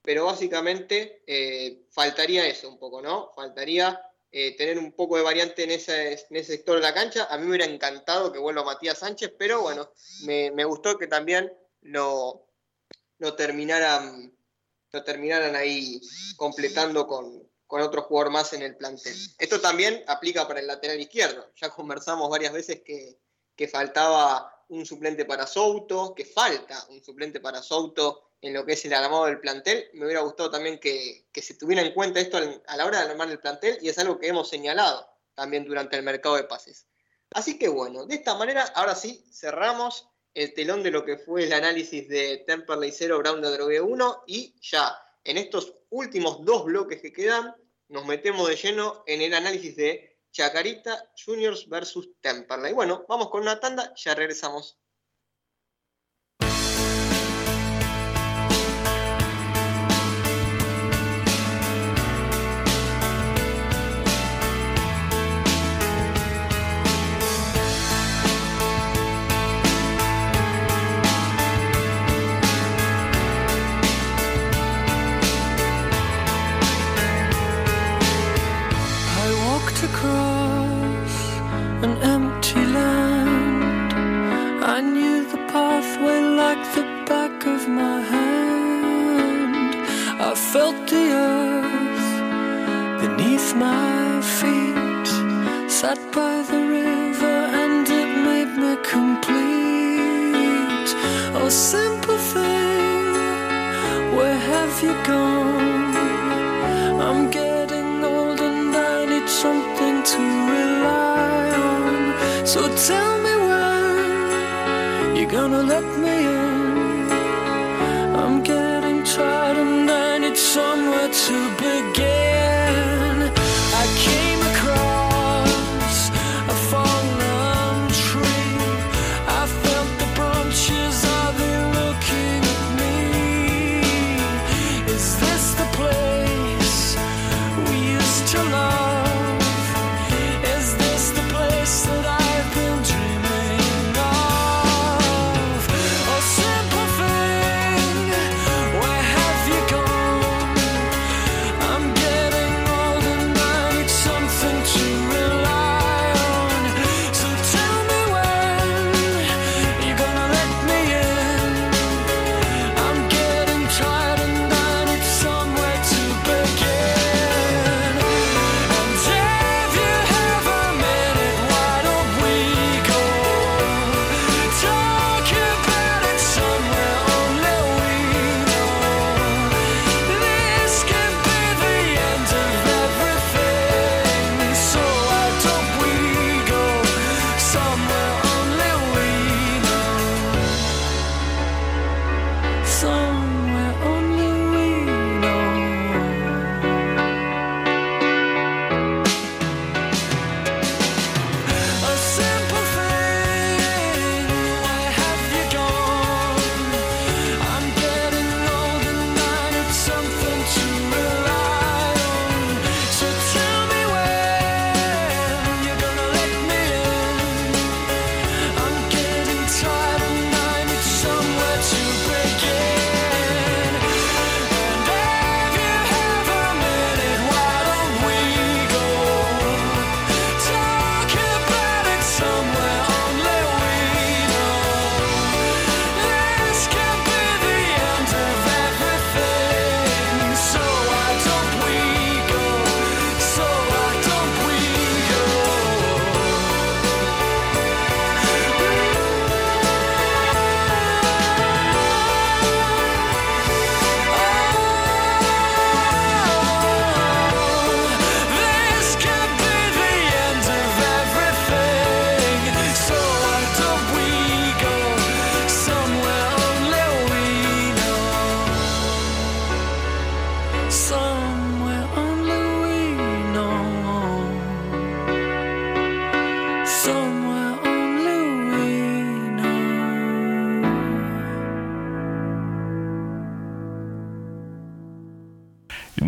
pero básicamente eh, faltaría eso un poco, ¿no? Faltaría eh, tener un poco de variante en ese, sector de la cancha. A mí me hubiera encantado que vuelva Matías Sánchez, pero bueno, me, gustó que también lo, terminaran, lo terminaran ahí completando con, con otro jugador más en el plantel. Esto también aplica para el lateral izquierdo. Ya conversamos varias veces que faltaba un suplente para Souto, que falta un suplente para Souto en lo que es el armado del plantel. Me hubiera gustado también que, que se tuviera en cuenta esto a la hora de armar el plantel y es algo que hemos señalado también durante el mercado de pases. Así que bueno, de esta manera, ahora sí, cerramos el telón de lo que fue el análisis de Temperley 0, Brown de Drogue 1 y ya en estos últimos dos bloques que quedan, nos metemos de lleno en el análisis de Chacarita Juniors versus Temperley. Bueno, vamos con una tanda, ya regresamos. An empty land. I knew the pathway like the back of my hand. I felt the earth beneath my feet. Sat by the river and it made me complete. Oh, simple thing, where have you gone? I'm getting So tell me when you're gonna let me in.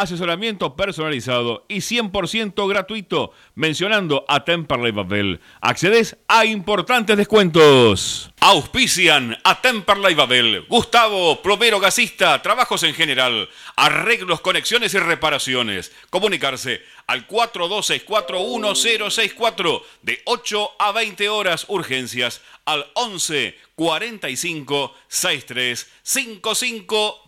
asesoramiento personalizado y 100% gratuito, mencionando a Temperley Babel. Accedes a importantes descuentos. Auspician a Temperley Babel, Gustavo, plomero gasista, trabajos en general, arreglos, conexiones y reparaciones. Comunicarse al 42641064 de 8 a 20 horas urgencias al 11 45 63 55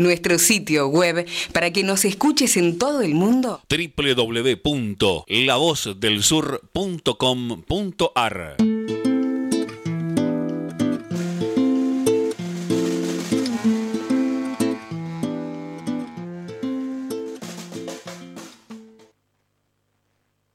Nuestro sitio web para que nos escuches en todo el mundo. www.lavozdelsur.com.ar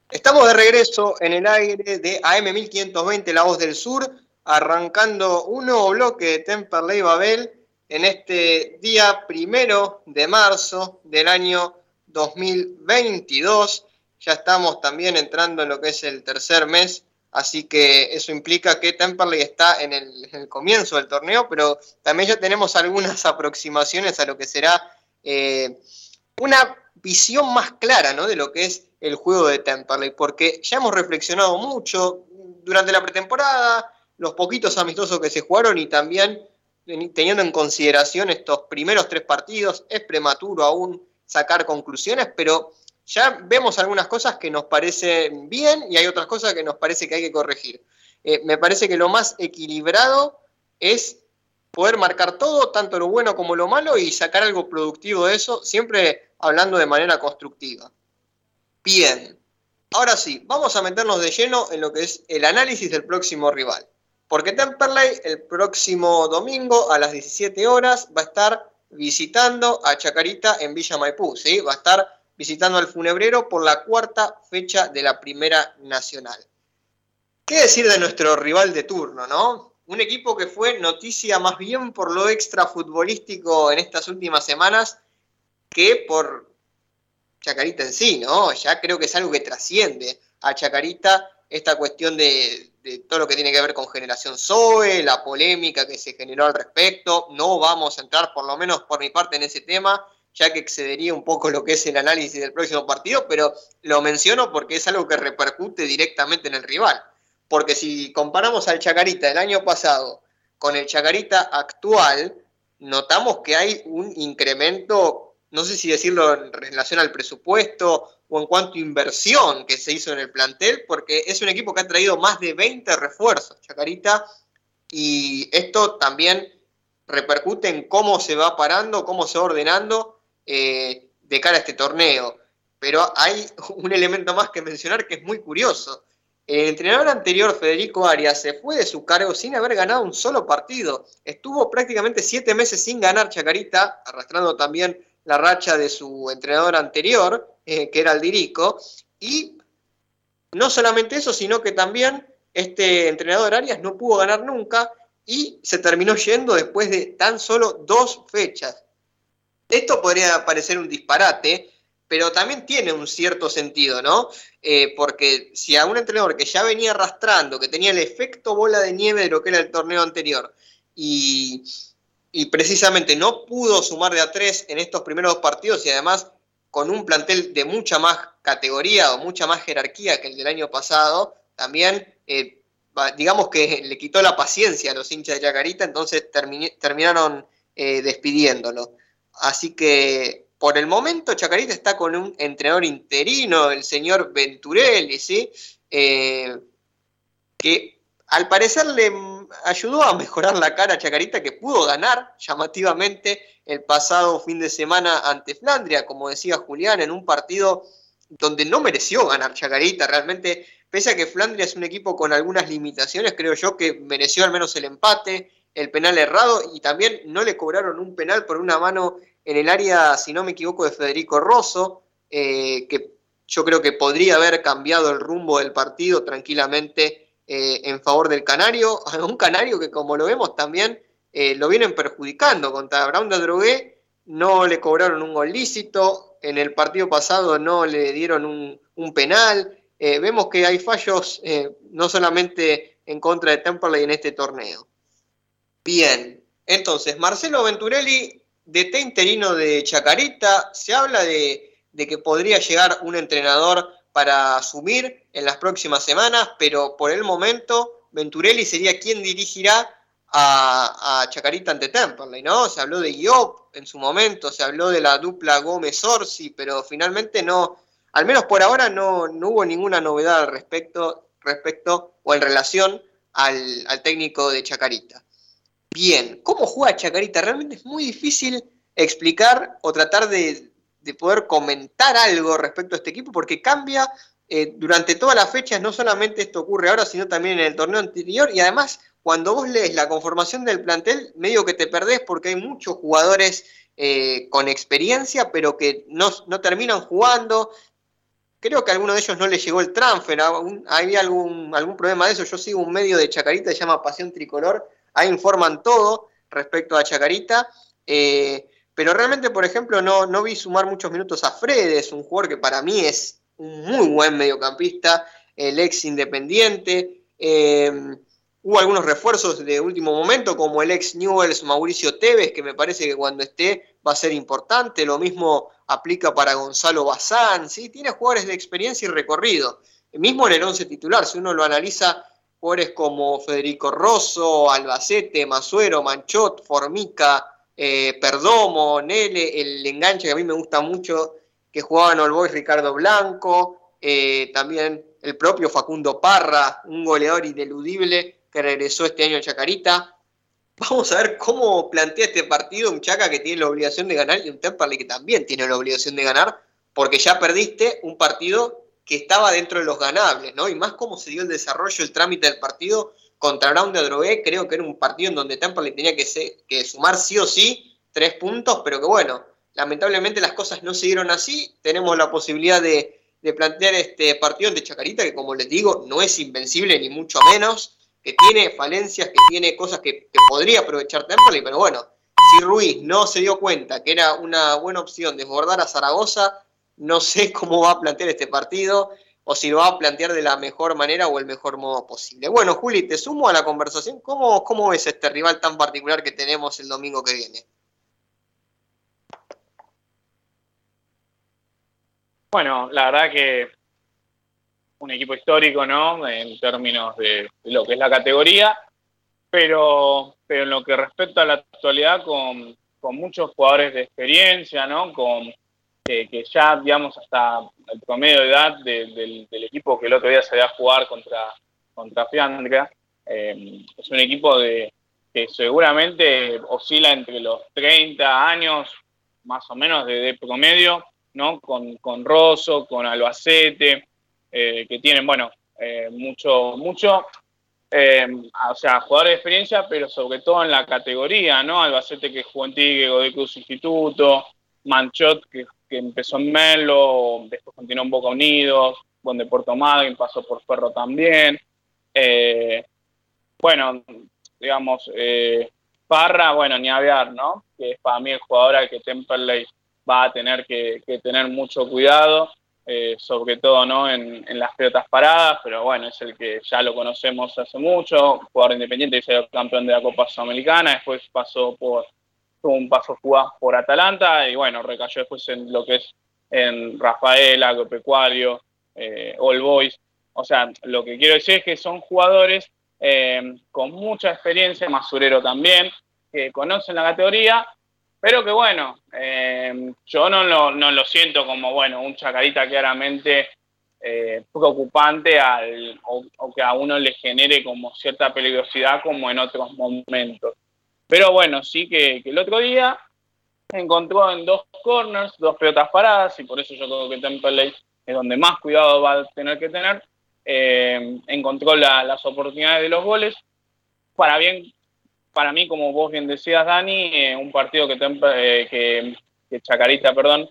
Estamos de regreso en el aire de AM1520, La Voz del Sur, arrancando un nuevo bloque de Temperley Babel en este día primero de marzo del año 2022. Ya estamos también entrando en lo que es el tercer mes, así que eso implica que Temperley está en el, en el comienzo del torneo, pero también ya tenemos algunas aproximaciones a lo que será eh, una visión más clara de lo que es el juego de Temperley, porque ya hemos reflexionado mucho durante la pretemporada, los poquitos amistosos que se jugaron y también teniendo en consideración estos primeros tres partidos, es prematuro aún sacar conclusiones, pero ya vemos algunas cosas que nos parecen bien y hay otras cosas que nos parece que hay que corregir. Eh, me parece que lo más equilibrado es poder marcar todo, tanto lo bueno como lo malo, y sacar algo productivo de eso, siempre hablando de manera constructiva. Bien, ahora sí, vamos a meternos de lleno en lo que es el análisis del próximo rival. Porque Temperley el próximo domingo a las 17 horas va a estar visitando a Chacarita en Villa Maipú, ¿sí? Va a estar visitando al funebrero por la cuarta fecha de la Primera Nacional. ¿Qué decir de nuestro rival de turno, no? Un equipo que fue noticia más bien por lo extra futbolístico en estas últimas semanas que por Chacarita en sí, ¿no? Ya creo que es algo que trasciende a Chacarita esta cuestión de, de todo lo que tiene que ver con generación Zoe, la polémica que se generó al respecto. No vamos a entrar, por lo menos por mi parte, en ese tema, ya que excedería un poco lo que es el análisis del próximo partido, pero lo menciono porque es algo que repercute directamente en el rival. Porque si comparamos al Chacarita del año pasado con el Chacarita actual, notamos que hay un incremento, no sé si decirlo en relación al presupuesto o en cuanto a inversión que se hizo en el plantel, porque es un equipo que ha traído más de 20 refuerzos, Chacarita, y esto también repercute en cómo se va parando, cómo se va ordenando eh, de cara a este torneo. Pero hay un elemento más que mencionar que es muy curioso. El entrenador anterior, Federico Arias, se fue de su cargo sin haber ganado un solo partido. Estuvo prácticamente siete meses sin ganar Chacarita, arrastrando también la racha de su entrenador anterior, eh, que era el Dirico, y no solamente eso, sino que también este entrenador Arias no pudo ganar nunca y se terminó yendo después de tan solo dos fechas. Esto podría parecer un disparate, pero también tiene un cierto sentido, ¿no? Eh, porque si a un entrenador que ya venía arrastrando, que tenía el efecto bola de nieve de lo que era el torneo anterior, y, y precisamente no pudo sumar de a tres en estos primeros dos partidos y además con un plantel de mucha más categoría o mucha más jerarquía que el del año pasado, también eh, digamos que le quitó la paciencia a los hinchas de Chacarita, entonces terminaron eh, despidiéndolo. Así que por el momento Chacarita está con un entrenador interino, el señor Venturelli, ¿sí? Eh, que al parecer le ayudó a mejorar la cara a Chacarita que pudo ganar llamativamente el pasado fin de semana ante Flandria, como decía Julián, en un partido donde no mereció ganar Chacarita, realmente, pese a que Flandria es un equipo con algunas limitaciones, creo yo que mereció al menos el empate, el penal errado y también no le cobraron un penal por una mano en el área, si no me equivoco, de Federico Rosso, eh, que yo creo que podría haber cambiado el rumbo del partido tranquilamente eh, en favor del Canario, un Canario que como lo vemos también eh, lo vienen perjudicando. Contra Brown de Drogué no le cobraron un gol lícito, en el partido pasado no le dieron un, penal. Eh, vemos que hay fallos no solamente en contra de Temperley en este torneo. Bien, entonces Marcelo Venturelli, DT interino de Chacarita, se habla de, de que podría llegar un entrenador para asumir en las próximas semanas, pero por el momento Venturelli sería quien dirigirá a, Chacarita ante Temperley, ¿no? Se habló de Iop en su momento, se habló de la dupla Gómez-Orsi, pero finalmente no, al menos por ahora no, no hubo ninguna novedad al respecto, respecto o en relación al, técnico de Chacarita. Bien, ¿cómo juega Chacarita? Realmente es muy difícil explicar o tratar de, de poder comentar algo respecto a este equipo porque cambia eh, durante todas las fechas, no solamente esto ocurre ahora, sino también en el torneo anterior y además cuando vos lees la conformación del plantel, medio que te perdés porque hay muchos jugadores eh, con experiencia, pero que no, terminan jugando. Creo que a alguno de ellos no le llegó el transfer, hay algún, algún problema de eso. Yo sigo un medio de Chacarita, se llama Pasión Tricolor, ahí informan todo respecto a Chacarita. Eh, pero realmente, por ejemplo, no, no vi sumar muchos minutos a Fredes, un jugador que para mí es un muy buen mediocampista, el ex independiente. Eh, Hubo algunos refuerzos de último momento, como el ex Newells Mauricio Tevez, que me parece que cuando esté va a ser importante. Lo mismo aplica para Gonzalo Bazán. ¿sí? Tiene jugadores de experiencia y recorrido. mismo en el 11 titular, si uno lo analiza, jugadores como Federico Rosso, Albacete, Masuero, Manchot, Formica, eh, Perdomo, Nele, el enganche que a mí me gusta mucho, que jugaba en All Boys Ricardo Blanco, eh, también el propio Facundo Parra, un goleador ineludible que regresó este año a Chacarita. Vamos a ver cómo plantea este partido un Chaca que tiene la obligación de ganar y un Temperley que también tiene la obligación de ganar, porque ya perdiste un partido que estaba dentro de los ganables, ¿no? Y más cómo se dio el desarrollo, el trámite del partido contra Brown de Adrogué, creo que era un partido en donde Temperley tenía que, que sumar sí o sí tres puntos, pero que bueno, lamentablemente las cosas no se dieron así. Tenemos la posibilidad de, plantear este partido de Chacarita, que como les digo, no es invencible ni mucho menos que tiene falencias, que tiene cosas que, podría aprovechar Temperley, pero bueno, si Ruiz no se dio cuenta que era una buena opción desbordar a Zaragoza, no sé cómo va a plantear este partido o si lo va a plantear de la mejor manera o el mejor modo posible. Bueno, Juli, te sumo a la conversación. ¿Cómo, cómo ves este rival tan particular que tenemos el domingo que viene? Bueno, la verdad que un equipo histórico, ¿no? En términos de, lo que es la categoría, pero, en lo que respecta a la actualidad, con, muchos jugadores de experiencia, ¿no? Con, que ya, digamos, hasta el promedio de edad del, equipo que el otro día se a jugar contra, contra Fiandra, eh, es un equipo de, que seguramente oscila entre los 30 años, más o menos, de, promedio, ¿no? Con, con Rosso, con Albacete, eh, que tienen, bueno, eh, mucho, mucho, eh, o sea, jugadores de experiencia, pero sobre todo en la categoría, ¿no? Albacete que jugó en Tigre, Godoy Cruz Instituto, Manchot que, empezó en Melo, después continuó en Boca Unidos, donde Puerto Madryn pasó por Ferro también. bueno, digamos, Parra, bueno, ni ¿no? Que es para mí el jugador al que Temperley va a tener que tener mucho cuidado. Eh, sobre todo ¿no? En, las pelotas paradas, pero bueno, es el que ya lo conocemos hace mucho, jugador independiente, y campeón de la Copa Sudamericana, después pasó por, un paso fugaz por Atalanta, y bueno, recayó después en lo que es en Rafael, Agropecuario, eh, All Boys, o sea, lo que quiero decir es que son jugadores eh, con mucha experiencia, Masurero también, que conocen la categoría pero que bueno, eh, yo no lo, no lo siento como, bueno, un Chacarita claramente eh, preocupante al, o, que a uno le genere como cierta peligrosidad como en otros momentos. Pero bueno, sí que, el otro día encontró en dos corners, dos pelotas paradas, y por eso yo creo que Temperley es donde más cuidado va a tener que tener. Eh, encontró la, las oportunidades de los goles. Para bien, para mí, como vos bien decías, Dani, eh, un partido que, eh, Chacarita, perdón,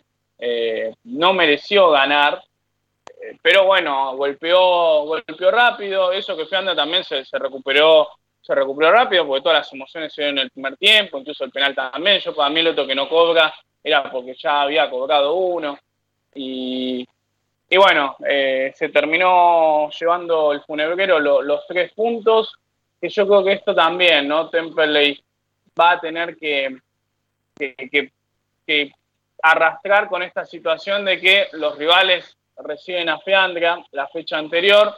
no mereció ganar, pero bueno, golpeó, golpeó rápido, eso que Fianda también se, se, recuperó se recuperó rápido porque todas las emociones se dieron en el primer tiempo, incluso el penal también, yo para mí el otro que no cobra era porque ya había cobrado uno y, y bueno, eh, se terminó llevando el funebrero lo, los tres puntos, que yo creo que esto también, ¿no? Temperley va a tener que, que, arrastrar con esta situación de que los rivales reciben a Fiandra la fecha anterior,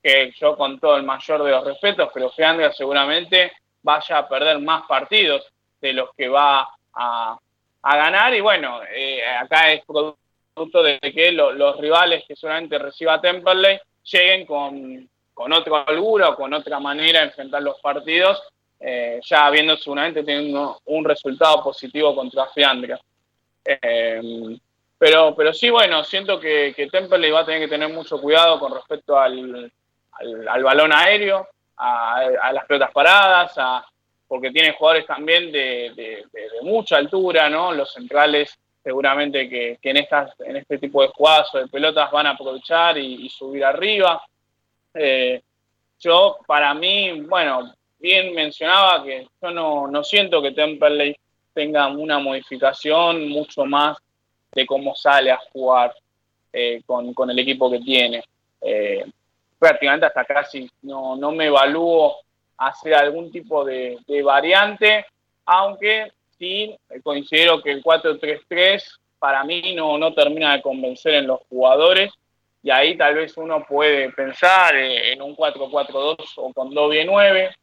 que yo con todo el mayor de los respetos, pero Fiandra seguramente vaya a perder más partidos de los que va a, a ganar. Y bueno, eh, acá es producto de que lo, los rivales que solamente reciba Temperley lleguen con, con otro holgura o con otra manera de enfrentar los partidos, eh, ya habiendo seguramente tenido un resultado positivo contra Fiandra. Eh, pero, pero sí, bueno, siento que, que Temperley va a tener que tener mucho cuidado con respecto al, al, al balón aéreo, a, las pelotas paradas, a, porque tiene jugadores también de, de, mucha altura, ¿no? Los centrales seguramente que, que, en, estas, en este tipo de jugadas o de pelotas van a aprovechar y subir arriba. Eh, yo, para mí, bueno, bien mencionaba que yo no, no siento que Temperley tenga una modificación mucho más de cómo sale a jugar eh, con, con, el equipo que tiene. Eh, prácticamente hasta casi no, no me evalúo hacer algún tipo de, de variante, aunque sí considero que el 4-3-3 para mí no, no termina de convencer en los jugadores y ahí tal vez uno puede pensar en un 4-4-2 o con doble 9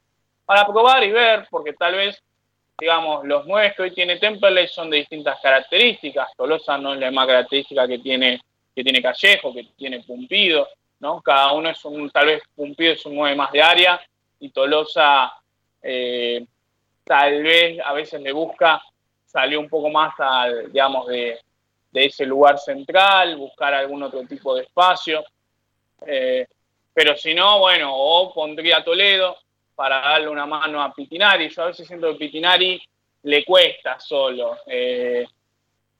para probar y ver, porque tal vez digamos, los nueve que hoy tiene Temperley son de distintas características. Tolosa no es la misma característica que tiene, que tiene Callejo, que tiene Pumpido, ¿no? Cada uno es un, tal vez Pumpido es un nueve más de área y Tolosa eh, tal vez a veces le busca salir un poco más al, digamos, de, de, ese lugar central, buscar algún otro tipo de espacio. Eh, pero si no, bueno, o pondría Toledo, para darle una mano a Pitinari. Yo a veces siento que Pitinari le cuesta solo eh,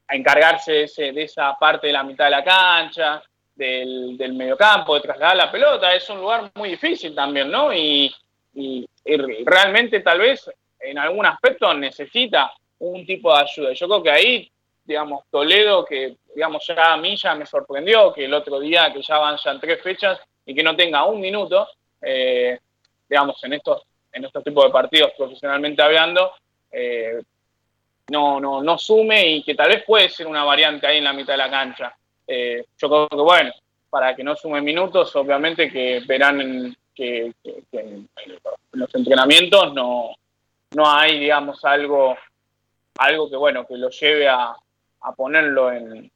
a encargarse de, ese, de, esa parte de la mitad de la cancha, del, del mediocampo, de trasladar la pelota. Es un lugar muy difícil también, ¿no? Y, y, realmente tal vez en algún aspecto necesita un tipo de ayuda. Yo creo que ahí, digamos, Toledo, que digamos ya a mí ya me sorprendió que el otro día, que ya van ya tres fechas y que no tenga un minuto, eh, digamos, en estos, en estos tipos de partidos profesionalmente hablando, eh, no, no, no sume y que tal vez puede ser una variante ahí en la mitad de la cancha. Eh, yo creo que, bueno, para que no sume minutos, obviamente que verán en, que, que, en los entrenamientos no, no hay, digamos, algo, algo que, bueno, que lo lleve a, a ponerlo en,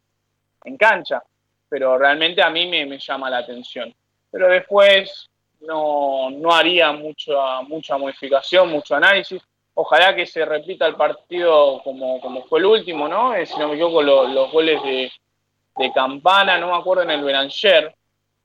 en cancha. Pero realmente a mí me, me llama la atención. Pero después, no, no haría mucha, mucha modificación, mucho análisis. Ojalá que se repita el partido como, como fue el último, ¿no? Eh, si no me equivoco, lo, los goles de, de, Campana, no me acuerdo en el Beranger,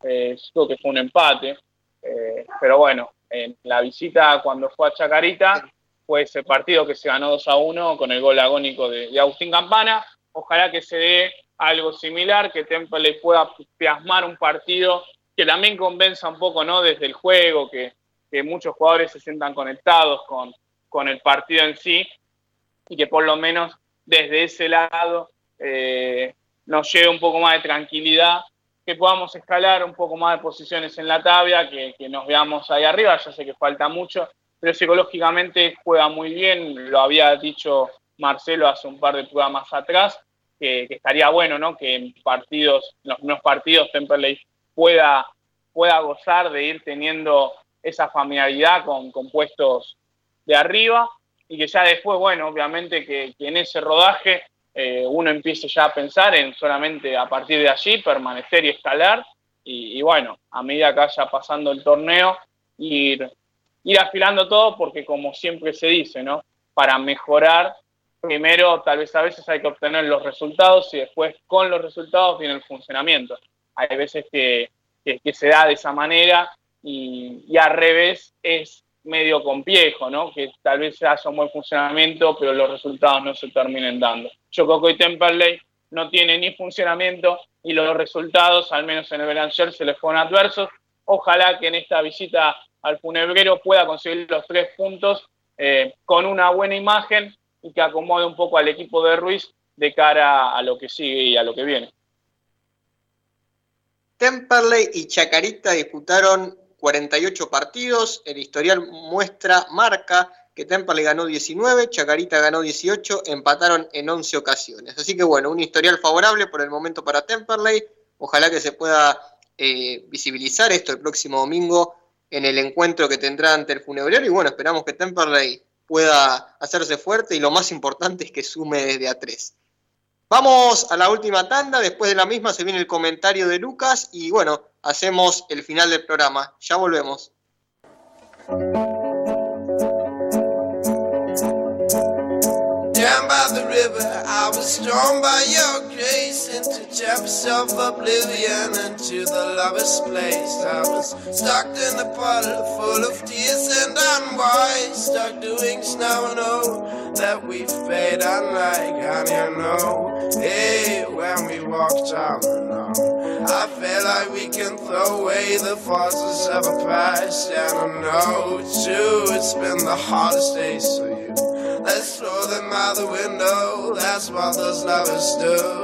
eh, creo que fue un empate. Eh, pero bueno, en la visita cuando fue a Chacarita, fue ese partido que se ganó 2 a 1 con el gol agónico de, de Agustín Campana. Ojalá que se dé algo similar, que Temple pueda plasmar un partido que también convenza un poco, ¿no? Desde el juego, que, que muchos jugadores se sientan conectados con, con, el partido en sí y que por lo menos desde ese lado eh, nos lleve un poco más de tranquilidad, que podamos escalar un poco más de posiciones en la tabla, que, que nos veamos ahí arriba, ya sé que falta mucho, pero psicológicamente juega muy bien, lo había dicho Marcelo hace un par de programas atrás, que, estaría bueno, ¿no? Que en partidos, en los primeros partidos Temperley pueda, pueda gozar de ir teniendo esa familiaridad con, con puestos de arriba y que ya después, bueno, obviamente que, que en ese rodaje eh, uno empiece ya a pensar en solamente a partir de allí permanecer y escalar y, y bueno, a medida que vaya pasando el torneo, ir, ir afilando todo porque como siempre se dice, ¿no? Para mejorar, primero tal vez a veces hay que obtener los resultados y después con los resultados viene el funcionamiento. Hay veces que, que, se da de esa manera y, y, al revés es medio complejo, ¿no? Que tal vez haya un buen funcionamiento, pero los resultados no se terminen dando. Yo creo que hoy no tiene ni funcionamiento y los resultados, al menos en el Belanger, se les fueron adversos. Ojalá que en esta visita al funebrero pueda conseguir los tres puntos eh, con una buena imagen y que acomode un poco al equipo de Ruiz de cara a lo que sigue y a lo que viene. Temperley y Chacarita disputaron 48 partidos. El historial muestra, marca que Temperley ganó 19, Chacarita ganó 18, empataron en 11 ocasiones. Así que bueno, un historial favorable por el momento para Temperley. Ojalá que se pueda eh, visibilizar esto el próximo domingo en el encuentro que tendrá ante el funebrero. Y bueno, esperamos que Temperley pueda hacerse fuerte y lo más importante es que sume desde a 3. Vamos a la última tanda, después de la misma se viene el comentario de Lucas y bueno, hacemos el final del programa. Ya volvemos. By the river, I was drawn by your grace into depths of oblivion, into the lover's place. I was stuck in a puddle full of tears and unwise, stuck doing snow and oh, that we fade unlike, and you know, hey, when we walked down the road, I feel like we can throw away the forces of a past, and I know too, it's been the hardest days for you. Let's throw them out the window, that's what those lovers do.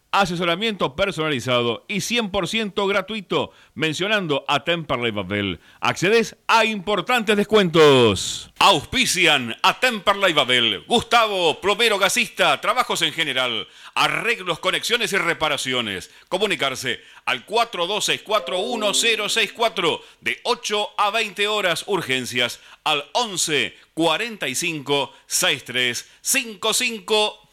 asesoramiento personalizado y 100% gratuito mencionando a Temperley Babel. Accedes a importantes descuentos. Auspician a Temperley Babel. Gustavo, plomero gasista, trabajos en general, arreglos, conexiones y reparaciones. Comunicarse al 42641064 de 8 a 20 horas urgencias al 11 45 63 55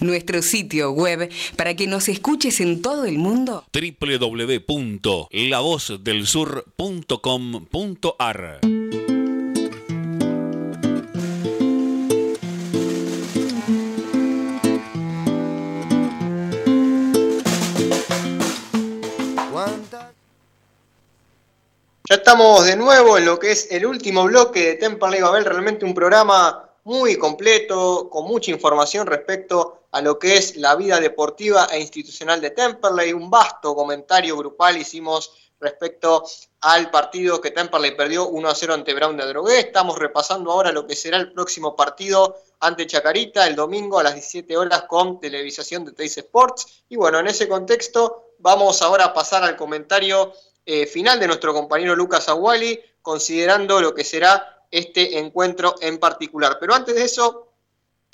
Nuestro sitio web para que nos escuches en todo el mundo. www.lavozdelsur.com.ar Ya estamos de nuevo en lo que es el último bloque de Temperley Babel, realmente un programa muy completo, con mucha información respecto a lo que es la vida deportiva e institucional de Temperley. Un vasto comentario grupal hicimos respecto al partido que Temperley perdió 1 a 0 ante Brown de Drogué. Estamos repasando ahora lo que será el próximo partido ante Chacarita el domingo a las 17 horas con televisación de Teis Sports. Y bueno, en ese contexto vamos ahora a pasar al comentario eh, final de nuestro compañero Lucas Aguali, considerando lo que será este encuentro en particular. Pero antes de eso,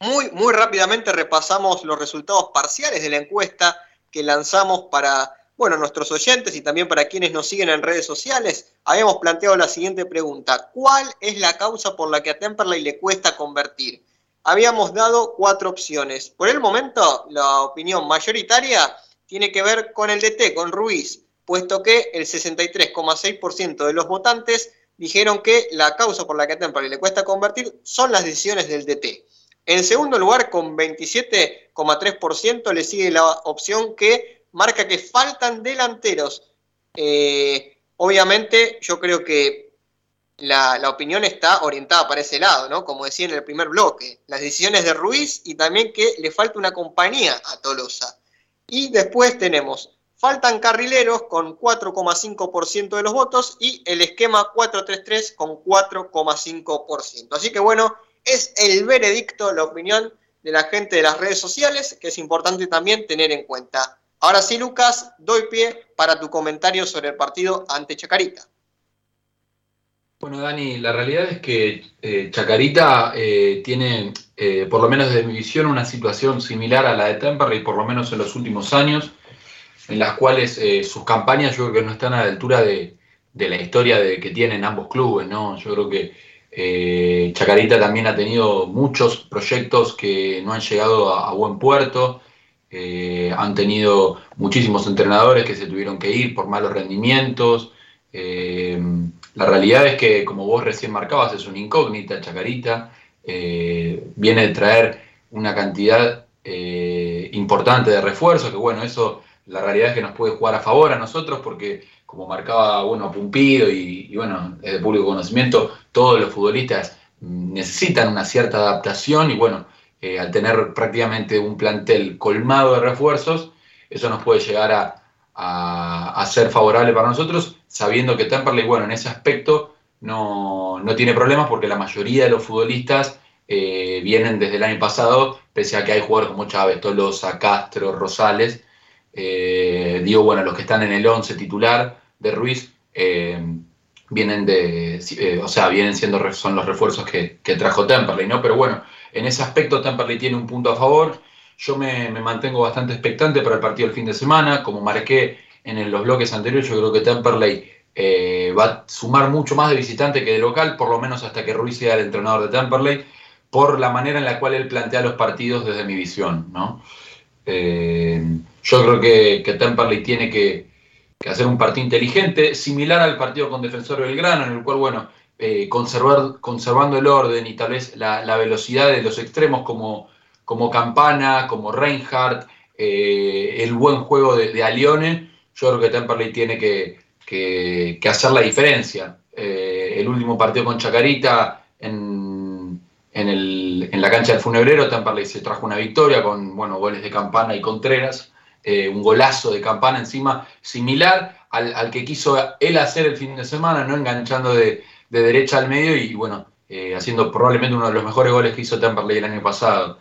muy, muy rápidamente repasamos los resultados parciales de la encuesta que lanzamos para bueno, nuestros oyentes y también para quienes nos siguen en redes sociales. Habíamos planteado la siguiente pregunta. ¿Cuál es la causa por la que a Temperley le cuesta convertir? Habíamos dado cuatro opciones. Por el momento, la opinión mayoritaria tiene que ver con el DT, con Ruiz, puesto que el 63,6% de los votantes dijeron que la causa por la que a Temperley le cuesta convertir son las decisiones del DT. En segundo lugar, con 27,3% le sigue la opción que marca que faltan delanteros. Eh, obviamente, yo creo que la, la, opinión está orientada para ese lado, ¿no? Como decía en el primer bloque, las decisiones de Ruiz y también que le falta una compañía a Tolosa. Y después tenemos Faltan carrileros con 4,5% de los votos y el esquema 4-3-3 con 4,5%. Así que bueno, es el veredicto, la opinión de la gente de las redes sociales, que es importante también tener en cuenta. Ahora sí, Lucas, doy pie para tu comentario sobre el partido ante Chacarita. Bueno, Dani, la realidad es que eh, Chacarita eh, tiene, eh, por lo menos desde mi visión, una situación similar a la de Temperley, por lo menos en los últimos años en las cuales eh, sus campañas yo creo que no están a la altura de, la historia de, que tienen ambos clubes, ¿no? Yo creo que eh, Chacarita también ha tenido muchos proyectos que no han llegado a, buen puerto, eh, han tenido muchísimos entrenadores que se tuvieron que ir por malos rendimientos. la realidad es que, como vos recién marcabas, es una incógnita Chacarita, viene de traer una cantidad importante de refuerzos, que bueno, eso la realidad es que nos puede jugar a favor a nosotros porque, como marcaba bueno, Pumpido y, bueno, es de público conocimiento, todos los futbolistas necesitan una cierta adaptación y bueno, eh, al tener prácticamente un plantel colmado de refuerzos, eso nos puede llegar a, ser favorable para nosotros, sabiendo que Temperley, bueno, en ese aspecto no, tiene problemas porque la mayoría de los futbolistas eh, vienen desde el año pasado, pese a que hay jugadores como Chávez, Tolosa, Castro, Rosales, eh, digo, bueno, los que están en el 11 titular de Ruiz eh, vienen de, eh, o sea, vienen siendo, son los refuerzos que, trajo Temperley, ¿no? Pero bueno, en ese aspecto Temperley tiene un punto a favor. Yo me, mantengo bastante expectante para el partido del fin de semana. Como marqué en los bloques anteriores, yo creo que Temperley va a sumar mucho más de visitante que de local, por lo menos hasta que Ruiz sea el entrenador de Temperley, por la manera en la cual él plantea los partidos desde mi visión, ¿no? Yo creo que, que Temperley tiene que, hacer un partido inteligente, similar al partido con Defensor Belgrano, en el cual, bueno, eh, conservar, conservando el orden y tal vez la, velocidad de los extremos como, como Campana, como Reinhardt, eh, el buen juego de, de, Alione, yo creo que Temperley tiene que hacer la diferencia. Eh, el último partido con Chacarita en, en, el, en, la cancha del Funebrero, Temperley se trajo una victoria con bueno, goles de Campana y Contreras. Eh, un golazo de campana encima, similar al, al, que quiso él hacer el fin de semana, ¿no? enganchando de, de derecha al medio y bueno, eh, haciendo probablemente uno de los mejores goles que hizo Temperley el año pasado.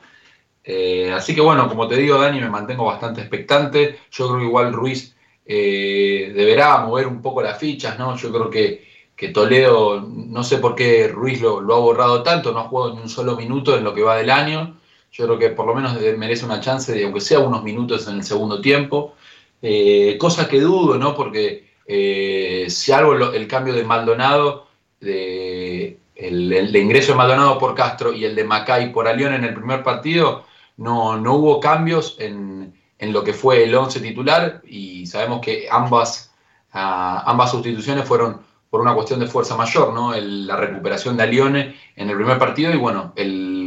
Eh, así que bueno, como te digo, Dani, me mantengo bastante expectante. Yo creo que igual Ruiz deberá mover un poco las fichas, ¿no? Yo creo que, que Toledo, no sé por qué Ruiz lo, lo, ha borrado tanto, no ha jugado ni un solo minuto en lo que va del año. Yo creo que por lo menos merece una chance de, aunque sea unos minutos en el segundo tiempo. Eh, cosa que dudo, ¿no? Porque eh, si algo el cambio de Maldonado, el, ingreso de Maldonado por Castro y el de Macay por Alión en el primer partido, no, no hubo cambios en, en, lo que fue el 11 titular y sabemos que ambas, uh, ambas sustituciones fueron por una cuestión de fuerza mayor, ¿no? El, la recuperación de Alione en el primer partido y bueno, el,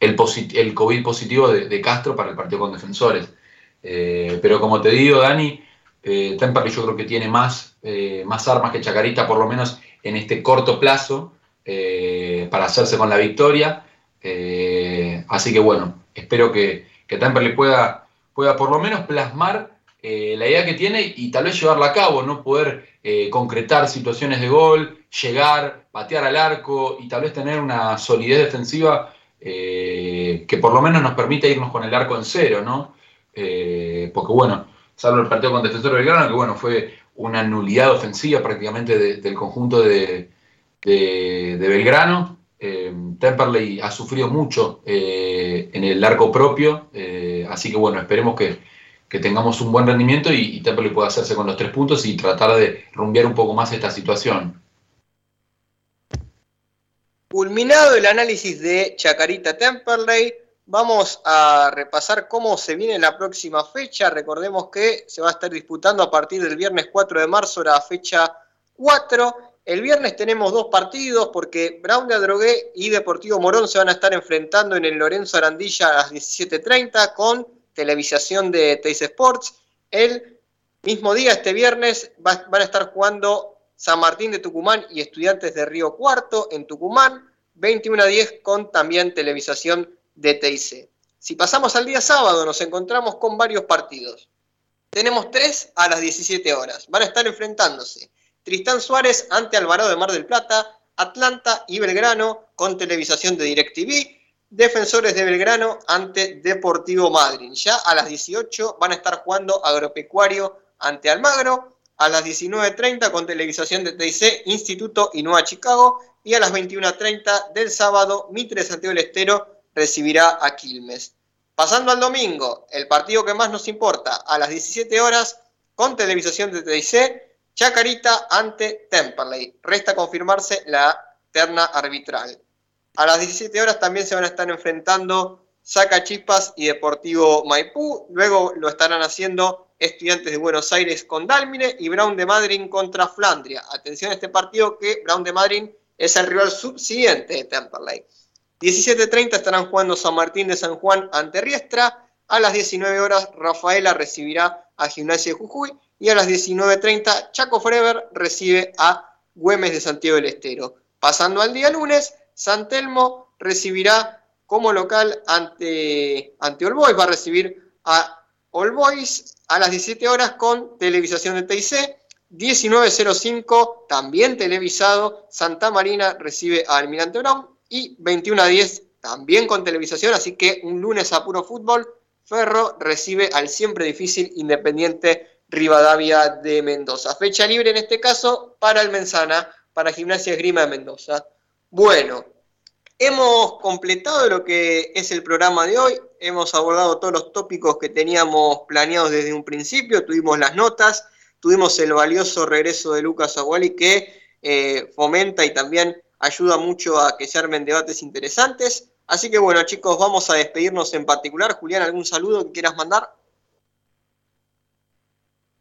el, COVID positivo de, Castro para el partido con defensores. Eh, pero como te digo, Dani, eh, Temperley yo creo que tiene más, eh, más armas que Chacarita, por lo menos en este corto plazo, eh, para hacerse con la victoria. Así que bueno, espero que, que Temperley pueda, pueda por lo menos plasmar la idea que tiene y tal vez llevarla a cabo, no poder concretar situaciones de gol, llegar, patear al arco y tal vez tener una solidez defensiva que por lo menos nos permita irnos con el arco en cero, ¿no? porque bueno, salvo el partido con Defensor Belgrano, que bueno, fue una nulidad ofensiva prácticamente de, del conjunto de, de, Belgrano. Eh, Temperley ha sufrido mucho eh, en el arco propio, eh, así que bueno, esperemos que, que, tengamos un buen rendimiento y, y, Temperley pueda hacerse con los tres puntos y tratar de rumbear un poco más esta situación. Culminado el análisis de Chacarita Temperley, vamos a repasar cómo se viene la próxima fecha. Recordemos que se va a estar disputando a partir del viernes 4 de marzo la fecha 4 el viernes tenemos dos partidos porque Brown de Adrogué y Deportivo Morón se van a estar enfrentando en el Lorenzo Arandilla a las 17.30 con televisación de Teis Sports. El mismo día, este viernes, va, van a estar jugando San Martín de Tucumán y Estudiantes de Río Cuarto en Tucumán, 21 a 10 con también televisación de TIC. Si pasamos al día sábado, nos encontramos con varios partidos. Tenemos tres a las 17 horas. Van a estar enfrentándose Tristán Suárez ante Alvarado de Mar del Plata, Atlanta y Belgrano con televisación de DirecTV, Defensores de Belgrano ante Deportivo Madrid. Ya a las 18 van a estar jugando Agropecuario ante Almagro, a las 19.30 con televisación de TIC, Instituto y Nueva Chicago, y a las 21.30 del sábado, Mitre Santiago del Estero recibirá a Quilmes. Pasando al domingo, el partido que más nos importa, a las 17 horas, con televisación de TIC, Chacarita ante Temperley. Resta confirmarse la terna arbitral. A las 17 horas también se van a estar enfrentando Saca Chispas y Deportivo Maipú. Luego lo estarán haciendo Estudiantes de Buenos Aires con Dálmine y Brown de Madrid contra Flandria. Atención a este partido que Brown de Madrid es el rival subsiguiente de Temperley. 17.30 estarán jugando San Martín de San Juan ante Riestra. A las 19 horas Rafaela recibirá a Gimnasia de Jujuy y a las 19.30 Chaco Forever recibe a Güemes de Santiago del Estero. Pasando al día lunes, San Telmo recibirá como local ante, ante All Boys, va a recibir a All Boys a las 17 horas con televisación de TIC. 19.05 también televisado, Santa Marina recibe a Almirante Brown y 21 a 10 también con televisación, así que un lunes a puro fútbol, Ferro recibe al siempre difícil Independiente Rivadavia de Mendoza. Fecha libre en este caso para el Menzana, para Gimnasia Esgrima de Mendoza. Bueno, hemos completado lo que es el programa de hoy, hemos abordado todos los tópicos que teníamos planeados desde un principio, tuvimos las notas, tuvimos el valioso regreso de Lucas Aguali que eh, fomenta y también ayuda mucho a que se armen debates interesantes. Así que bueno, chicos, vamos a despedirnos en particular. Julián, ¿algún saludo que quieras mandar?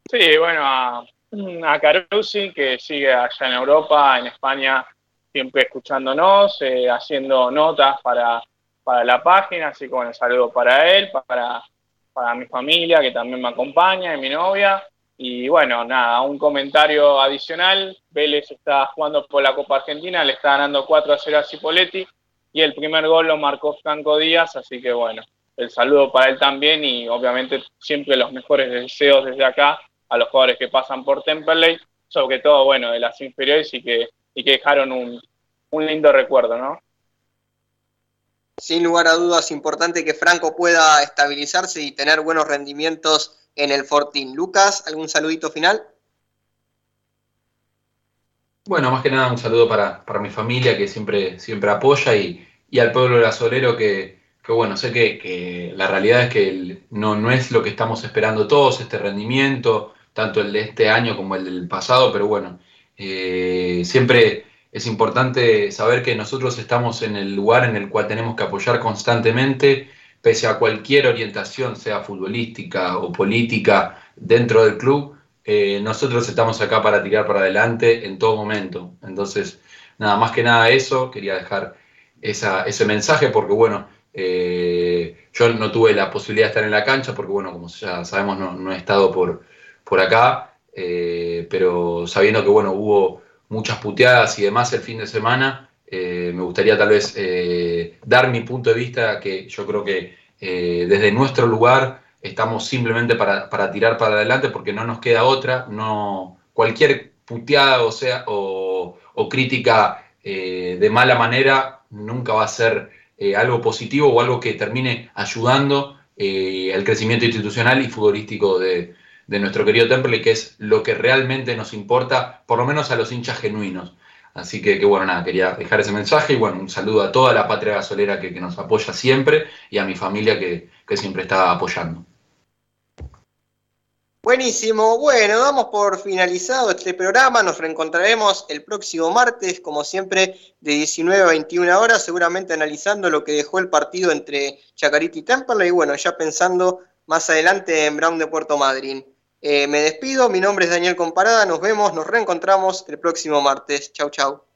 Sí, bueno, a, a que sigue allá en Europa, en España, siempre escuchándonos, eh, haciendo notas para, para la página, así que bueno, saludo para él, para, para mi familia que también me acompaña y mi novia. Y bueno, nada, un comentario adicional. Vélez está jugando por la Copa Argentina, le está ganando 4 a 0 a Cipoletti y el primer gol lo marcó Franco Díaz, así que bueno, el saludo para él también y obviamente siempre los mejores deseos desde acá a los jugadores que pasan por Temperley, sobre todo, bueno, de las inferiores y que, y que dejaron un, un lindo recuerdo, ¿no? Sin lugar a dudas, importante que Franco pueda estabilizarse y tener buenos rendimientos en el Fortín. Lucas, ¿algún saludito final? Bueno, más que nada un saludo para, para mi familia que siempre, siempre apoya y, y al pueblo lazolero que, que bueno, sé que, que, la realidad es que el, no, no es lo que estamos esperando todos, este rendimiento, tanto el de este año como el del pasado, pero bueno, eh, siempre es importante saber que nosotros estamos en el lugar en el cual tenemos que apoyar constantemente, pese a cualquier orientación, sea futbolística o política dentro del club, eh, nosotros estamos acá para tirar para adelante en todo momento. Entonces, nada, más que nada eso, quería dejar ese mensaje porque, bueno, eh, yo no tuve la posibilidad de estar en la cancha porque, bueno, como ya sabemos, no, no he estado por, por acá, eh, pero sabiendo que, bueno, hubo muchas puteadas y demás el fin de semana, eh, me gustaría tal vez eh, dar mi punto de vista, que yo creo que desde nuestro lugar estamos simplemente para, para, tirar para adelante porque no nos queda otra, no cualquier puteada o sea o, crítica de mala manera nunca va a ser algo positivo o algo que termine ayudando el crecimiento institucional y futbolístico de, de nuestro querido Temple, que es lo que realmente nos importa, por lo menos a los hinchas genuinos. Así que, que bueno, nada, quería dejar ese mensaje y bueno, un saludo a toda la patria gasolera que, que nos apoya siempre y a mi familia que, que siempre está apoyando. Buenísimo, bueno, damos por finalizado este programa, nos reencontraremos el próximo martes, como siempre, de 19 a 21 horas, seguramente analizando lo que dejó el partido entre Chacarita y Temple y bueno, ya pensando más adelante en Brown de Puerto Madryn. Eh, me despido, mi nombre es Daniel Comparada, nos vemos, nos reencontramos el próximo martes. Chau, chau.